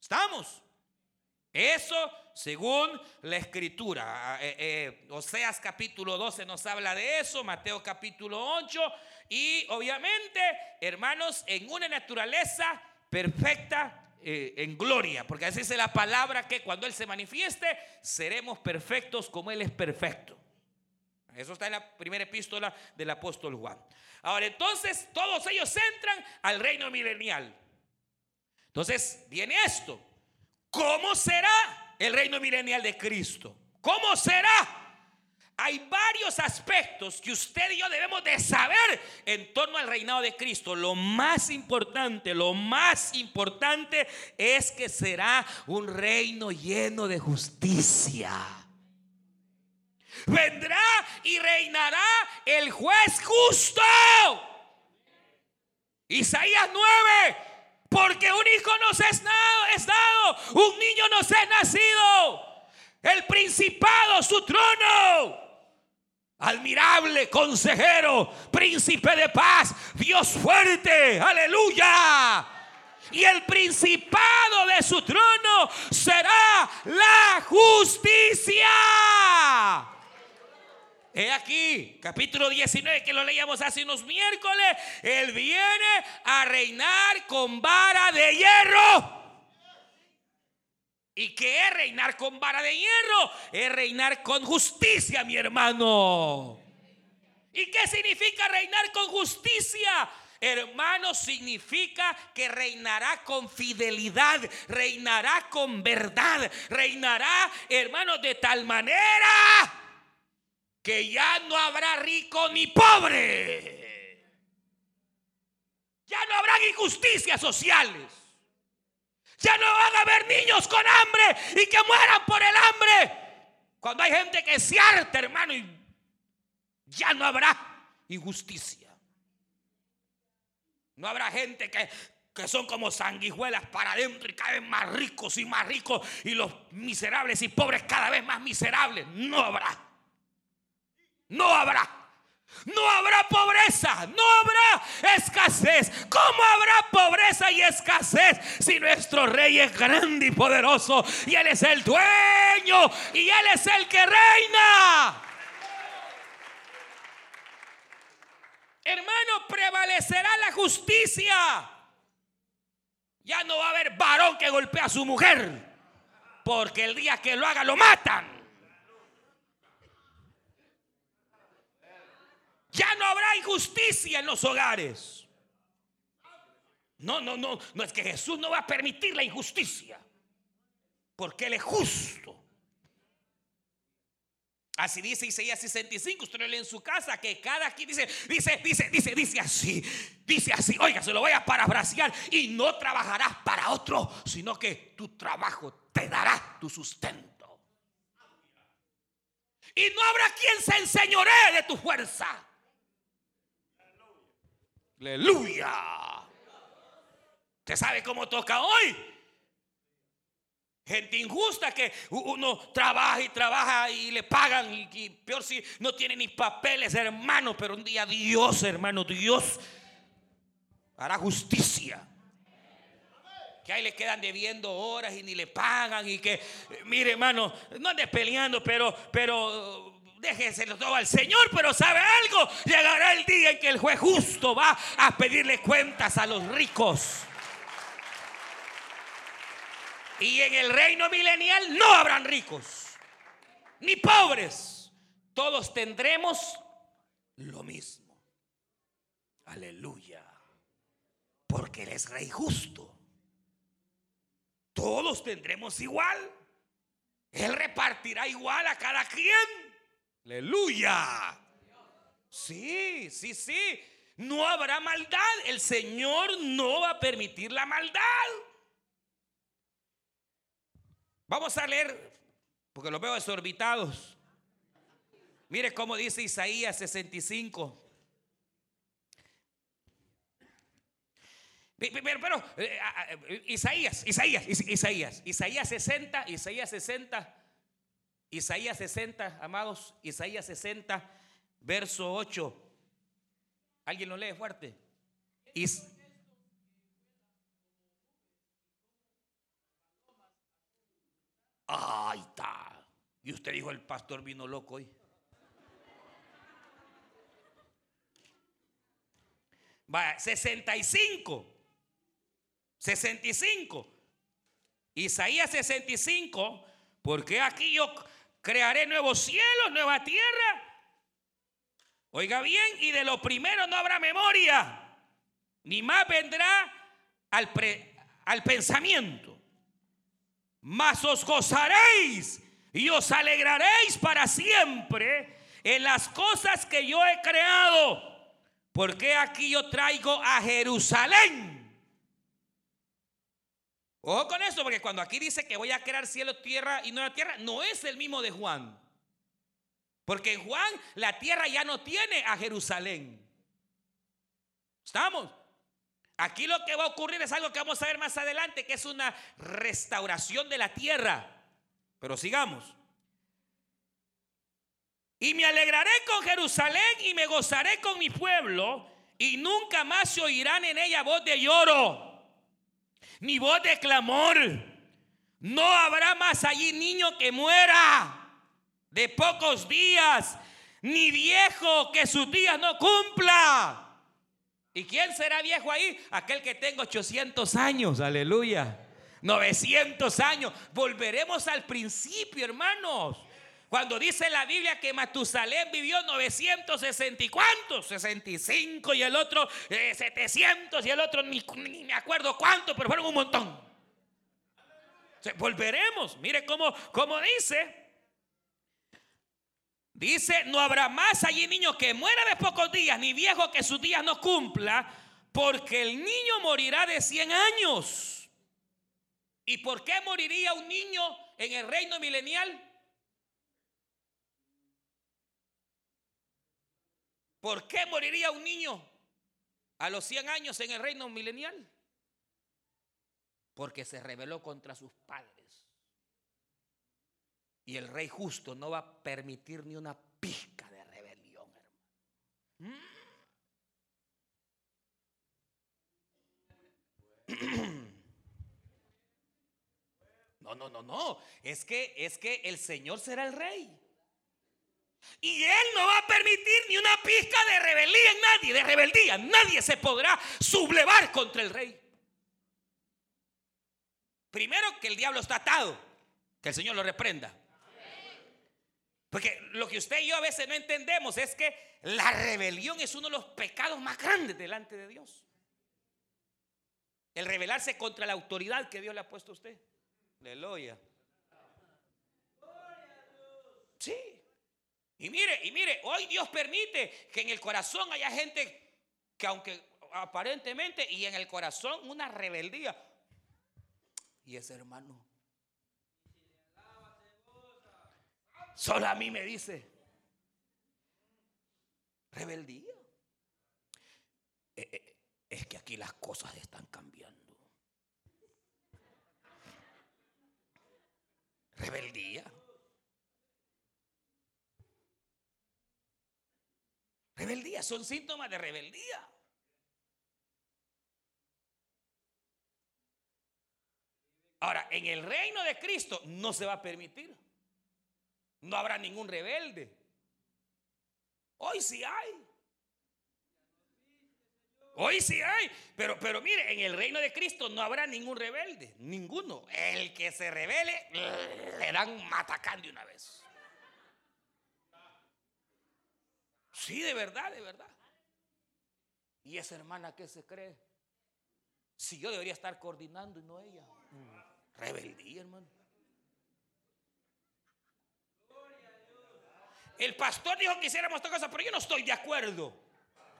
¿Estamos? Eso según la escritura. Eh, eh, Oseas capítulo 12 nos habla de eso, Mateo capítulo 8 y obviamente, hermanos, en una naturaleza perfecta. Eh, en gloria, porque así es la palabra que cuando Él se manifieste, seremos perfectos como Él es perfecto. Eso está en la primera epístola del apóstol Juan. Ahora, entonces, todos ellos entran al reino milenial. Entonces, viene esto. ¿Cómo será? el reino milenial de Cristo. ¿Cómo será? Hay varios aspectos que usted y yo debemos de saber en torno al reinado de Cristo. Lo más importante, lo más importante es que será un reino lleno de justicia. Vendrá y reinará el juez justo. Isaías 9 porque un hijo nos es dado, un niño nos es nacido. El principado, su trono. Admirable consejero, príncipe de paz, Dios fuerte, aleluya. Y el principado de su trono será la justicia. He aquí, capítulo 19, que lo leíamos hace unos miércoles. Él viene a reinar con vara de hierro. ¿Y qué es reinar con vara de hierro? Es reinar con justicia, mi hermano. ¿Y qué significa reinar con justicia? Hermano, significa que reinará con fidelidad, reinará con verdad, reinará, hermano, de tal manera que ya no habrá rico ni pobre. Ya no habrá injusticias sociales. Ya no van a haber niños con hambre y que mueran por el hambre. Cuando hay gente que se harta, hermano, ya no habrá injusticia. No habrá gente que, que son como sanguijuelas para adentro y cada vez más ricos y más ricos y los miserables y pobres cada vez más miserables. No habrá no habrá. No habrá pobreza, no habrá escasez. ¿Cómo habrá pobreza y escasez si nuestro rey es grande y poderoso y él es el dueño y él es el que reina? Hermano, prevalecerá la justicia. Ya no va a haber varón que golpee a su mujer, porque el día que lo haga lo matan. Ya no habrá injusticia en los hogares. No, no, no, no es que Jesús no va a permitir la injusticia, porque Él es justo. Así dice Isaías 65, usted lo lee en su casa, que cada aquí dice, dice, dice, dice, dice así, dice así, oiga, se lo voy a parafrasear y no trabajarás para otro, sino que tu trabajo te dará tu sustento. Y no habrá quien se enseñoree de tu fuerza. Aleluya. ¿Usted sabe cómo toca hoy? Gente injusta que uno trabaja y trabaja y le pagan y, peor si no tiene ni papeles, hermano, pero un día Dios, hermano, Dios hará justicia. Que ahí le quedan debiendo horas y ni le pagan y que, mire hermano, no ande peleando, pero, pero déjeselo todo al Señor, pero sabe algo, llegará el día en que el juez justo va a pedirle cuentas a los ricos. Y en el reino milenial no habrán ricos, ni pobres. Todos tendremos lo mismo. Aleluya. Porque Él es rey justo. Todos tendremos igual. Él repartirá igual a cada quien. Aleluya. Sí, sí, sí. No habrá maldad. El Señor no va a permitir la maldad. Vamos a leer, porque los veo desorbitados. Mire cómo dice Isaías 65. Pero, pero eh, eh, Isaías, Isaías, Isaías, Isaías 60, Isaías 60, Isaías 60, amados, Isaías 60, verso 8. ¿Alguien lo lee fuerte? Ahí está. Y usted dijo, el pastor vino loco hoy. Va, 65. 65. Isaías 65. Porque aquí yo crearé nuevos cielos, nueva tierra. Oiga bien, y de lo primero no habrá memoria, ni más vendrá al, al pensamiento mas os gozaréis y os alegraréis para siempre en las cosas que yo he creado. Porque aquí yo traigo a Jerusalén. Ojo con eso, porque cuando aquí dice que voy a crear cielo, tierra y nueva tierra, no es el mismo de Juan. Porque en Juan la tierra ya no tiene a Jerusalén. ¿Estamos? Aquí lo que va a ocurrir es algo que vamos a ver más adelante, que es una restauración de la tierra. Pero sigamos. Y me alegraré con Jerusalén y me gozaré con mi pueblo, y nunca más se oirán en ella voz de lloro, ni voz de clamor. No habrá más allí niño que muera de pocos días, ni viejo que sus días no cumpla ¿Y quién será viejo ahí? Aquel que tenga 800 años, aleluya. 900 años. Volveremos al principio, hermanos. Cuando dice la Biblia que Matusalén vivió 960 y cuántos, 65 y el otro 700 eh, y el otro ni, me acuerdo cuántos, pero fueron un montón. volveremos. Mire cómo, cómo dice. Dice, no habrá más allí niño que muera de pocos días, ni viejo que sus días no cumpla, porque el niño morirá de 100 años. ¿Y por qué moriría un niño en el reino milenial? ¿Por qué moriría un niño a los 100 años en el reino milenial? Porque se rebeló contra sus padres. Y el rey justo no va a permitir ni una pizca de rebelión, hermano. No, no, no, no. Es que es que el Señor será el rey. Y Él no va a permitir ni una pizca de rebeldía en nadie, de rebeldía. Nadie se podrá sublevar contra el rey. Primero que el diablo está atado, que el Señor lo reprenda. Porque lo que usted y yo a veces no entendemos es que la rebelión es uno de los pecados más grandes delante de Dios. El rebelarse contra la autoridad que Dios le ha puesto a usted. Aleluya. Sí. Y mire, y mire, hoy Dios permite que en el corazón haya gente que aunque aparentemente y en el corazón una rebeldía. Y ese hermano solo a mí me dice rebeldía. Eh, eh, es que aquí las cosas están cambiando. Rebeldía. Rebeldía, son síntomas de rebeldía. Ahora, en el reino de Cristo no se va a permitir. No habrá ningún rebelde. Hoy sí hay. Hoy sí hay. Pero, pero mire, en el reino de Cristo no habrá ningún rebelde. Ninguno. El que se rebele, le dan matacán de una vez. Sí, de verdad, de verdad. ¿Y esa hermana qué se cree? Si yo debería estar coordinando y no ella. Rebeldía, hermano. El pastor dijo que hiciéramos esta cosa, pero yo no estoy de acuerdo.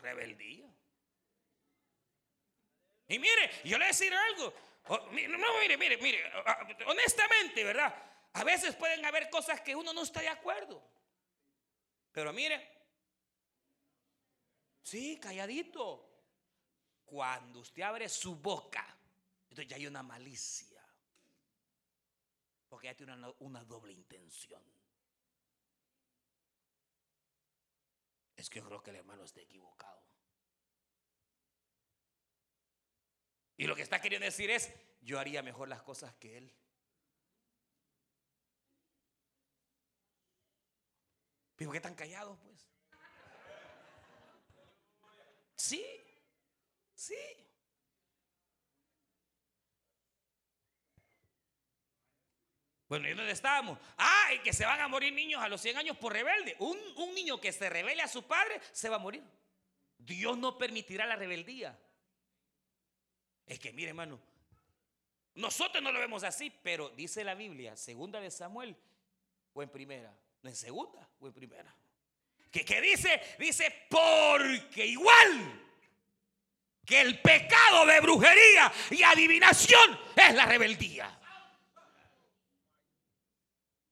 Rebeldía. Y mire, yo le voy a decir algo. No, mire, mire, mire, honestamente, ¿verdad? A veces pueden haber cosas que uno no está de acuerdo. Pero mire, sí, calladito. Cuando usted abre su boca, entonces ya hay una malicia. Porque ya tiene una, una doble intención. Es que yo creo que el hermano está equivocado. Y lo que está queriendo decir es, yo haría mejor las cosas que él. ¿Pero qué tan callados pues? Sí, sí. Bueno, ¿y dónde estábamos? Ah, y que se van a morir niños a los 100 años por rebelde. Un, un niño que se revele a su padre se va a morir. Dios no permitirá la rebeldía. Es que, mire, hermano, nosotros no lo vemos así, pero dice la Biblia, segunda de Samuel o en primera, no en segunda o en primera. Que, que dice, dice, porque igual que el pecado de brujería y adivinación es la rebeldía.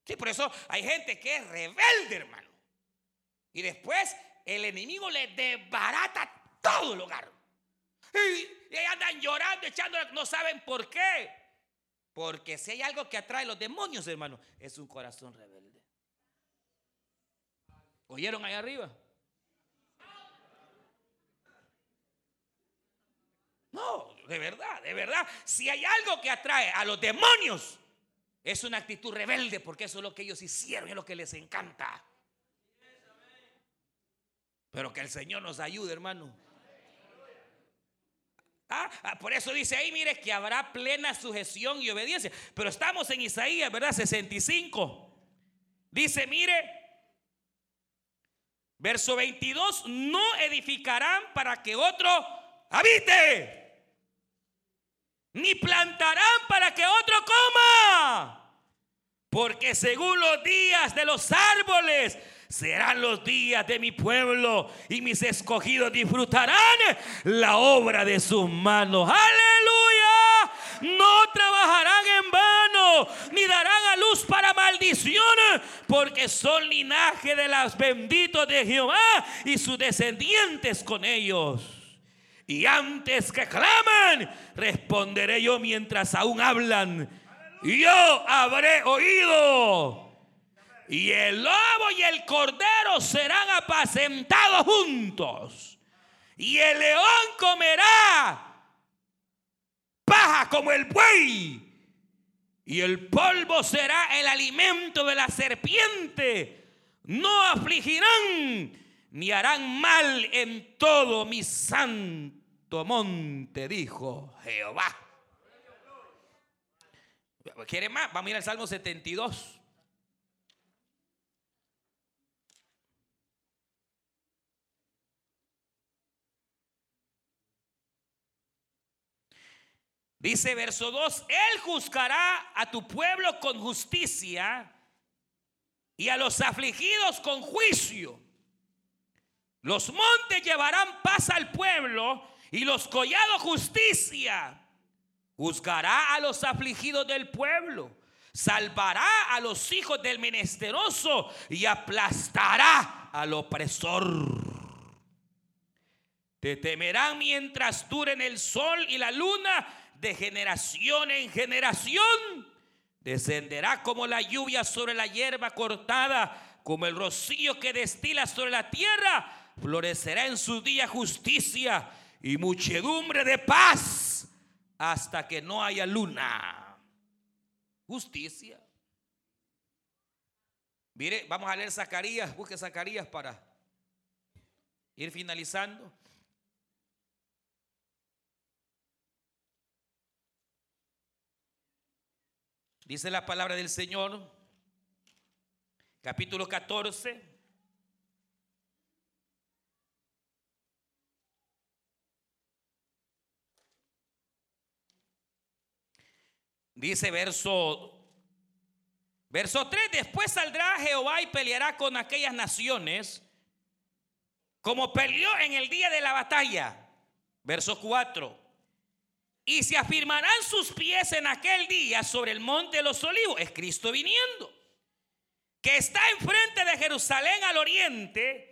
Sí, por eso hay gente que es rebelde, hermano. Y después el enemigo le desbarata todo el hogar. Y, y andan llorando, echando, no saben por qué. Porque si hay algo que atrae a los demonios, hermano, es un corazón rebelde. ¿Oyeron ahí arriba? No, de verdad, de verdad. Si hay algo que atrae a los demonios, es una actitud rebelde, porque eso es lo que ellos hicieron, es lo que les encanta. Pero que el Señor nos ayude, hermano. Ah, ah, por eso dice ahí, mire, que habrá plena sujeción y obediencia. Pero estamos en Isaías, ¿verdad? 65. Dice, mire, verso 22, no edificarán para que otro habite. Ni plantarán para que otro coma. Porque según los días de los árboles, serán los días de mi pueblo y mis escogidos disfrutarán la obra de sus manos. Aleluya. No trabajarán en vano ni darán a luz para maldición porque son linaje de los benditos de Jehová y sus descendientes con ellos. Y antes que claman, responderé yo mientras aún hablan. Yo habré oído y el lobo y el cordero serán apacentados juntos. Y el león comerá paja como el buey. Y el polvo será el alimento de la serpiente. No afligirán ni harán mal en todo mi santo monte, dijo Jehová. ¿Quiere más? Vamos a ir al Salmo 72. Dice verso 2, Él juzgará a tu pueblo con justicia y a los afligidos con juicio. Los montes llevarán paz al pueblo y los collados justicia. Juzgará a los afligidos del pueblo. Salvará a los hijos del menesteroso y aplastará al opresor. Te temerán mientras duren el sol y la luna de generación en generación. Descenderá como la lluvia sobre la hierba cortada, como el rocío que destila sobre la tierra. Florecerá en su día justicia y muchedumbre de paz hasta que no haya luna. Justicia. Mire, vamos a leer Zacarías, busque Zacarías para ir finalizando. Dice la palabra del Señor, capítulo 14. Dice verso verso 3, después saldrá Jehová y peleará con aquellas naciones como peleó en el día de la batalla. Verso 4 y se afirmarán sus pies en aquel día sobre el monte de los olivos. Es Cristo viniendo, que está enfrente de Jerusalén al oriente.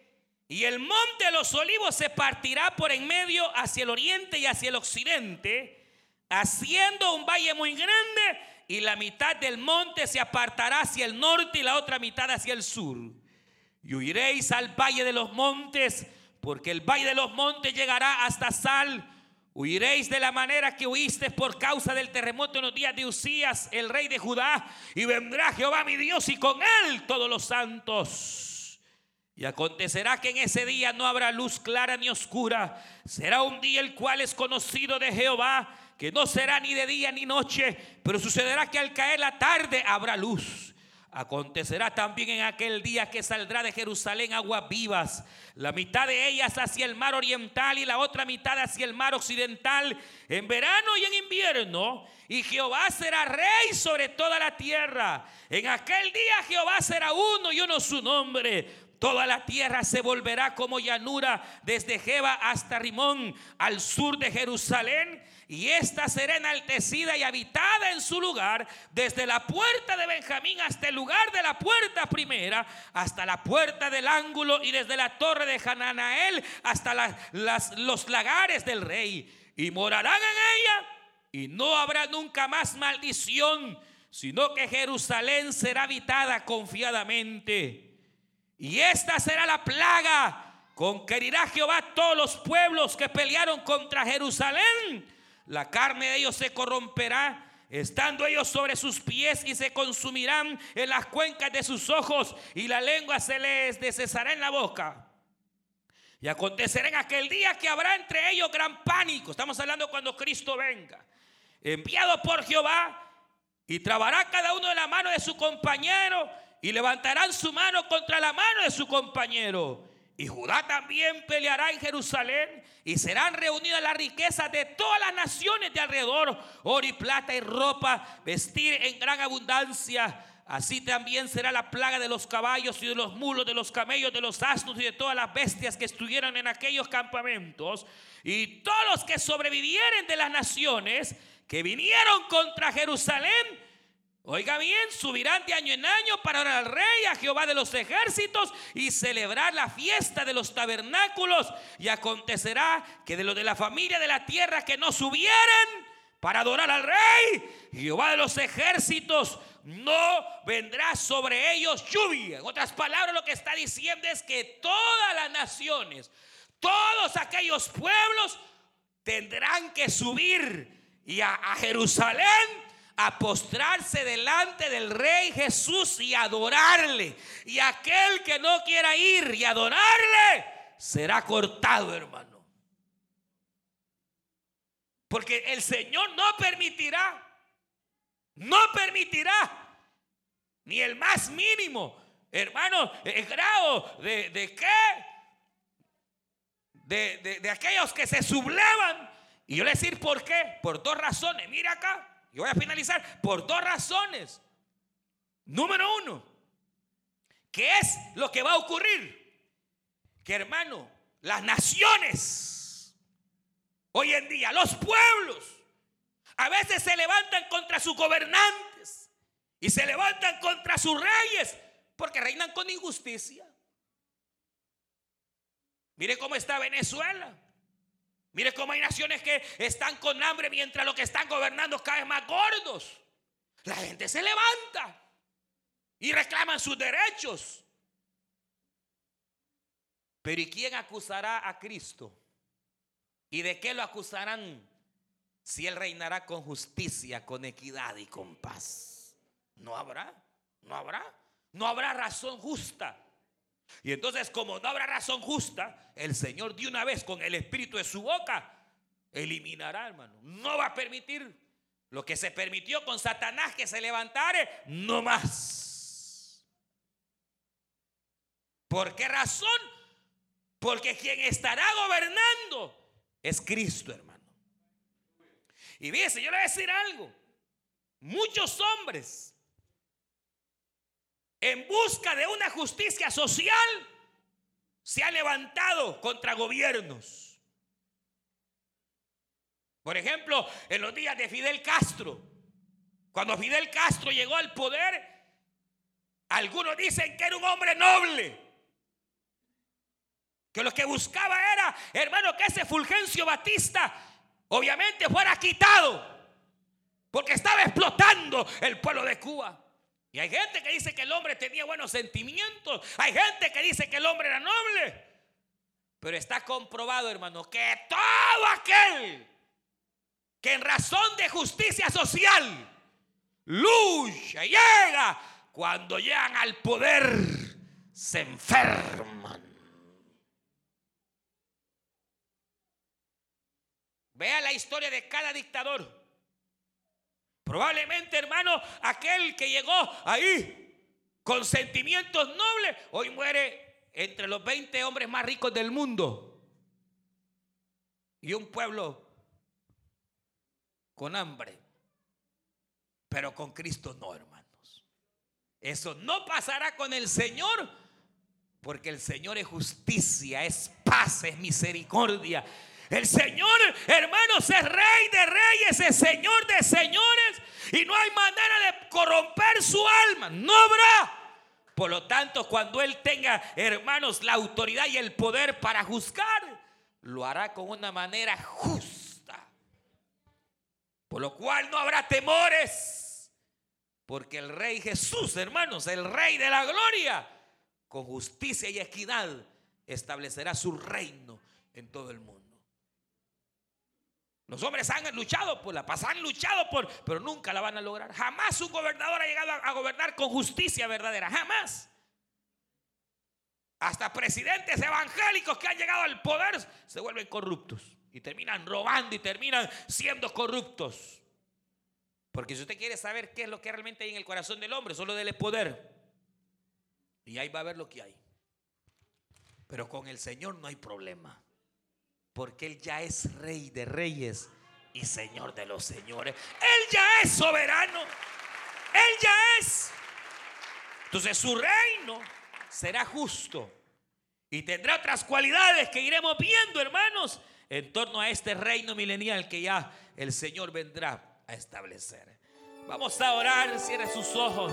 Y el monte de los olivos se partirá por en medio hacia el oriente y hacia el occidente, haciendo un valle muy grande. Y la mitad del monte se apartará hacia el norte y la otra mitad hacia el sur. Y huiréis al valle de los montes, porque el valle de los montes llegará hasta Sal Huiréis de la manera que huiste por causa del terremoto en los días de Usías, el rey de Judá, y vendrá Jehová mi Dios y con él todos los santos. Y acontecerá que en ese día no habrá luz clara ni oscura. Será un día el cual es conocido de Jehová, que no será ni de día ni noche, pero sucederá que al caer la tarde habrá luz Acontecerá también en aquel día que saldrá de Jerusalén aguas vivas, la mitad de ellas hacia el mar oriental y la otra mitad hacia el mar occidental, en verano y en invierno. Y Jehová será rey sobre toda la tierra. En aquel día Jehová será uno y uno su nombre. Toda la tierra se volverá como llanura desde Jeba hasta Rimón, al sur de Jerusalén y ésta será enaltecida y habitada en su lugar, desde la puerta de Benjamín hasta el lugar de la puerta primera, hasta la puerta del ángulo y desde la torre de Hananael hasta los lagares del rey. Y morarán en ella y no habrá nunca más maldición, sino que Jerusalén será habitada confiadamente. Y esta será la plaga con que herirá Jehová todos los pueblos que pelearon contra Jerusalén la carne de ellos se corromperá, estando ellos sobre sus pies y se consumirán en las cuencas de sus ojos y la lengua se les descesará en la boca. Y acontecerá en aquel día que habrá entre ellos gran pánico. Estamos hablando cuando Cristo venga. Enviado por Jehová y trabará cada uno de la mano de su compañero y levantarán su mano contra la mano de su compañero y Judá también peleará en Jerusalén y serán reunidas las riquezas de todas las naciones de alrededor, oro y plata y ropa, vestir en gran abundancia. Así también será la plaga de los caballos y de los mulos, de los camellos, de los asnos y de todas las bestias que estuvieron en aquellos campamentos. Y todos los que sobrevivieren de las naciones que vinieron contra Jerusalén Oiga bien, subirán de año en año para orar al rey, a Jehová de los ejércitos y celebrar la fiesta de los tabernáculos. Y acontecerá que de los de la familia de la tierra que no subieren para adorar al rey, Jehová de los ejércitos no vendrá sobre ellos lluvia. En otras palabras, lo que está diciendo es que todas las naciones, todos aquellos pueblos tendrán que subir y a, a Jerusalén a postrarse delante del Rey Jesús y adorarle. Y aquel que no quiera ir y adorarle será cortado, hermano. Porque el Señor no permitirá, no permitirá, ni el más mínimo, hermano, el grado de, de qué, de, de aquellos que se sublevan Y yo le decir por qué. Por dos razones. Mira acá. Yo voy a finalizar. Por dos razones. Número uno. ¿Qué es lo que va a ocurrir? Que hermano, las naciones, hoy en día, los pueblos, a veces se levantan contra sus gobernantes y se levantan contra sus reyes porque reinan con injusticia. Mire cómo está Venezuela. Mire cómo hay naciones que están con hambre mientras los que están gobernando caen más gordos. La gente se levanta y reclaman sus derechos. Pero ¿y quién acusará a Cristo? ¿Y de qué lo acusarán si Él reinará con justicia, con equidad y con paz? No habrá, no habrá, no habrá razón justa. Y entonces como no habrá razón justa, el Señor de una vez con el espíritu de su boca eliminará, hermano. No va a permitir lo que se permitió con Satanás que se levantare, no más. ¿Por qué razón? Porque quien estará gobernando es Cristo, hermano. Y fíjese, yo le voy a decir algo. Muchos hombres en busca de una justicia social, se ha levantado contra gobiernos. Por ejemplo, en los días de Fidel Castro, cuando Fidel Castro llegó al poder, algunos dicen que era un hombre noble, que lo que buscaba era, hermano, que ese Fulgencio Batista obviamente fuera quitado, porque estaba explotando el pueblo de Cuba. Y hay gente que dice que el hombre tenía buenos sentimientos. Hay gente que dice que el hombre era noble. Pero está comprobado, hermano, que todo aquel que en razón de justicia social lucha y llega, cuando llegan al poder, se enferman. Vea la historia de cada dictador. Probablemente, hermano, aquel que llegó ahí con sentimientos nobles, hoy muere entre los 20 hombres más ricos del mundo. Y un pueblo con hambre. Pero con Cristo no, hermanos. Eso no pasará con el Señor, porque el Señor es justicia, es paz, es misericordia el Señor, hermanos, es rey de reyes, es señor de señores. Y no hay manera de corromper su alma. No habrá. Por lo tanto, cuando Él tenga, hermanos, la autoridad y el poder para juzgar, lo hará con una manera justa. Por lo cual no habrá temores. Porque el Rey Jesús, hermanos, el Rey de la gloria, con justicia y equidad, establecerá su reino en todo el mundo. Los hombres han luchado por la paz, han luchado por, pero nunca la van a lograr. Jamás un gobernador ha llegado a, gobernar con justicia verdadera, jamás. Hasta presidentes evangélicos que han llegado al poder se vuelven corruptos y terminan robando y terminan siendo corruptos. Porque si usted quiere saber qué es lo que realmente hay en el corazón del hombre, solo dele poder. Y ahí va a ver lo que hay. Pero con el Señor no hay problema porque Él ya es rey de reyes y señor de los señores. Él ya es soberano. Él ya es. Entonces su reino será justo y tendrá otras cualidades que iremos viendo, hermanos, en torno a este reino milenial que ya el Señor vendrá a establecer. Vamos a orar, cierre sus ojos.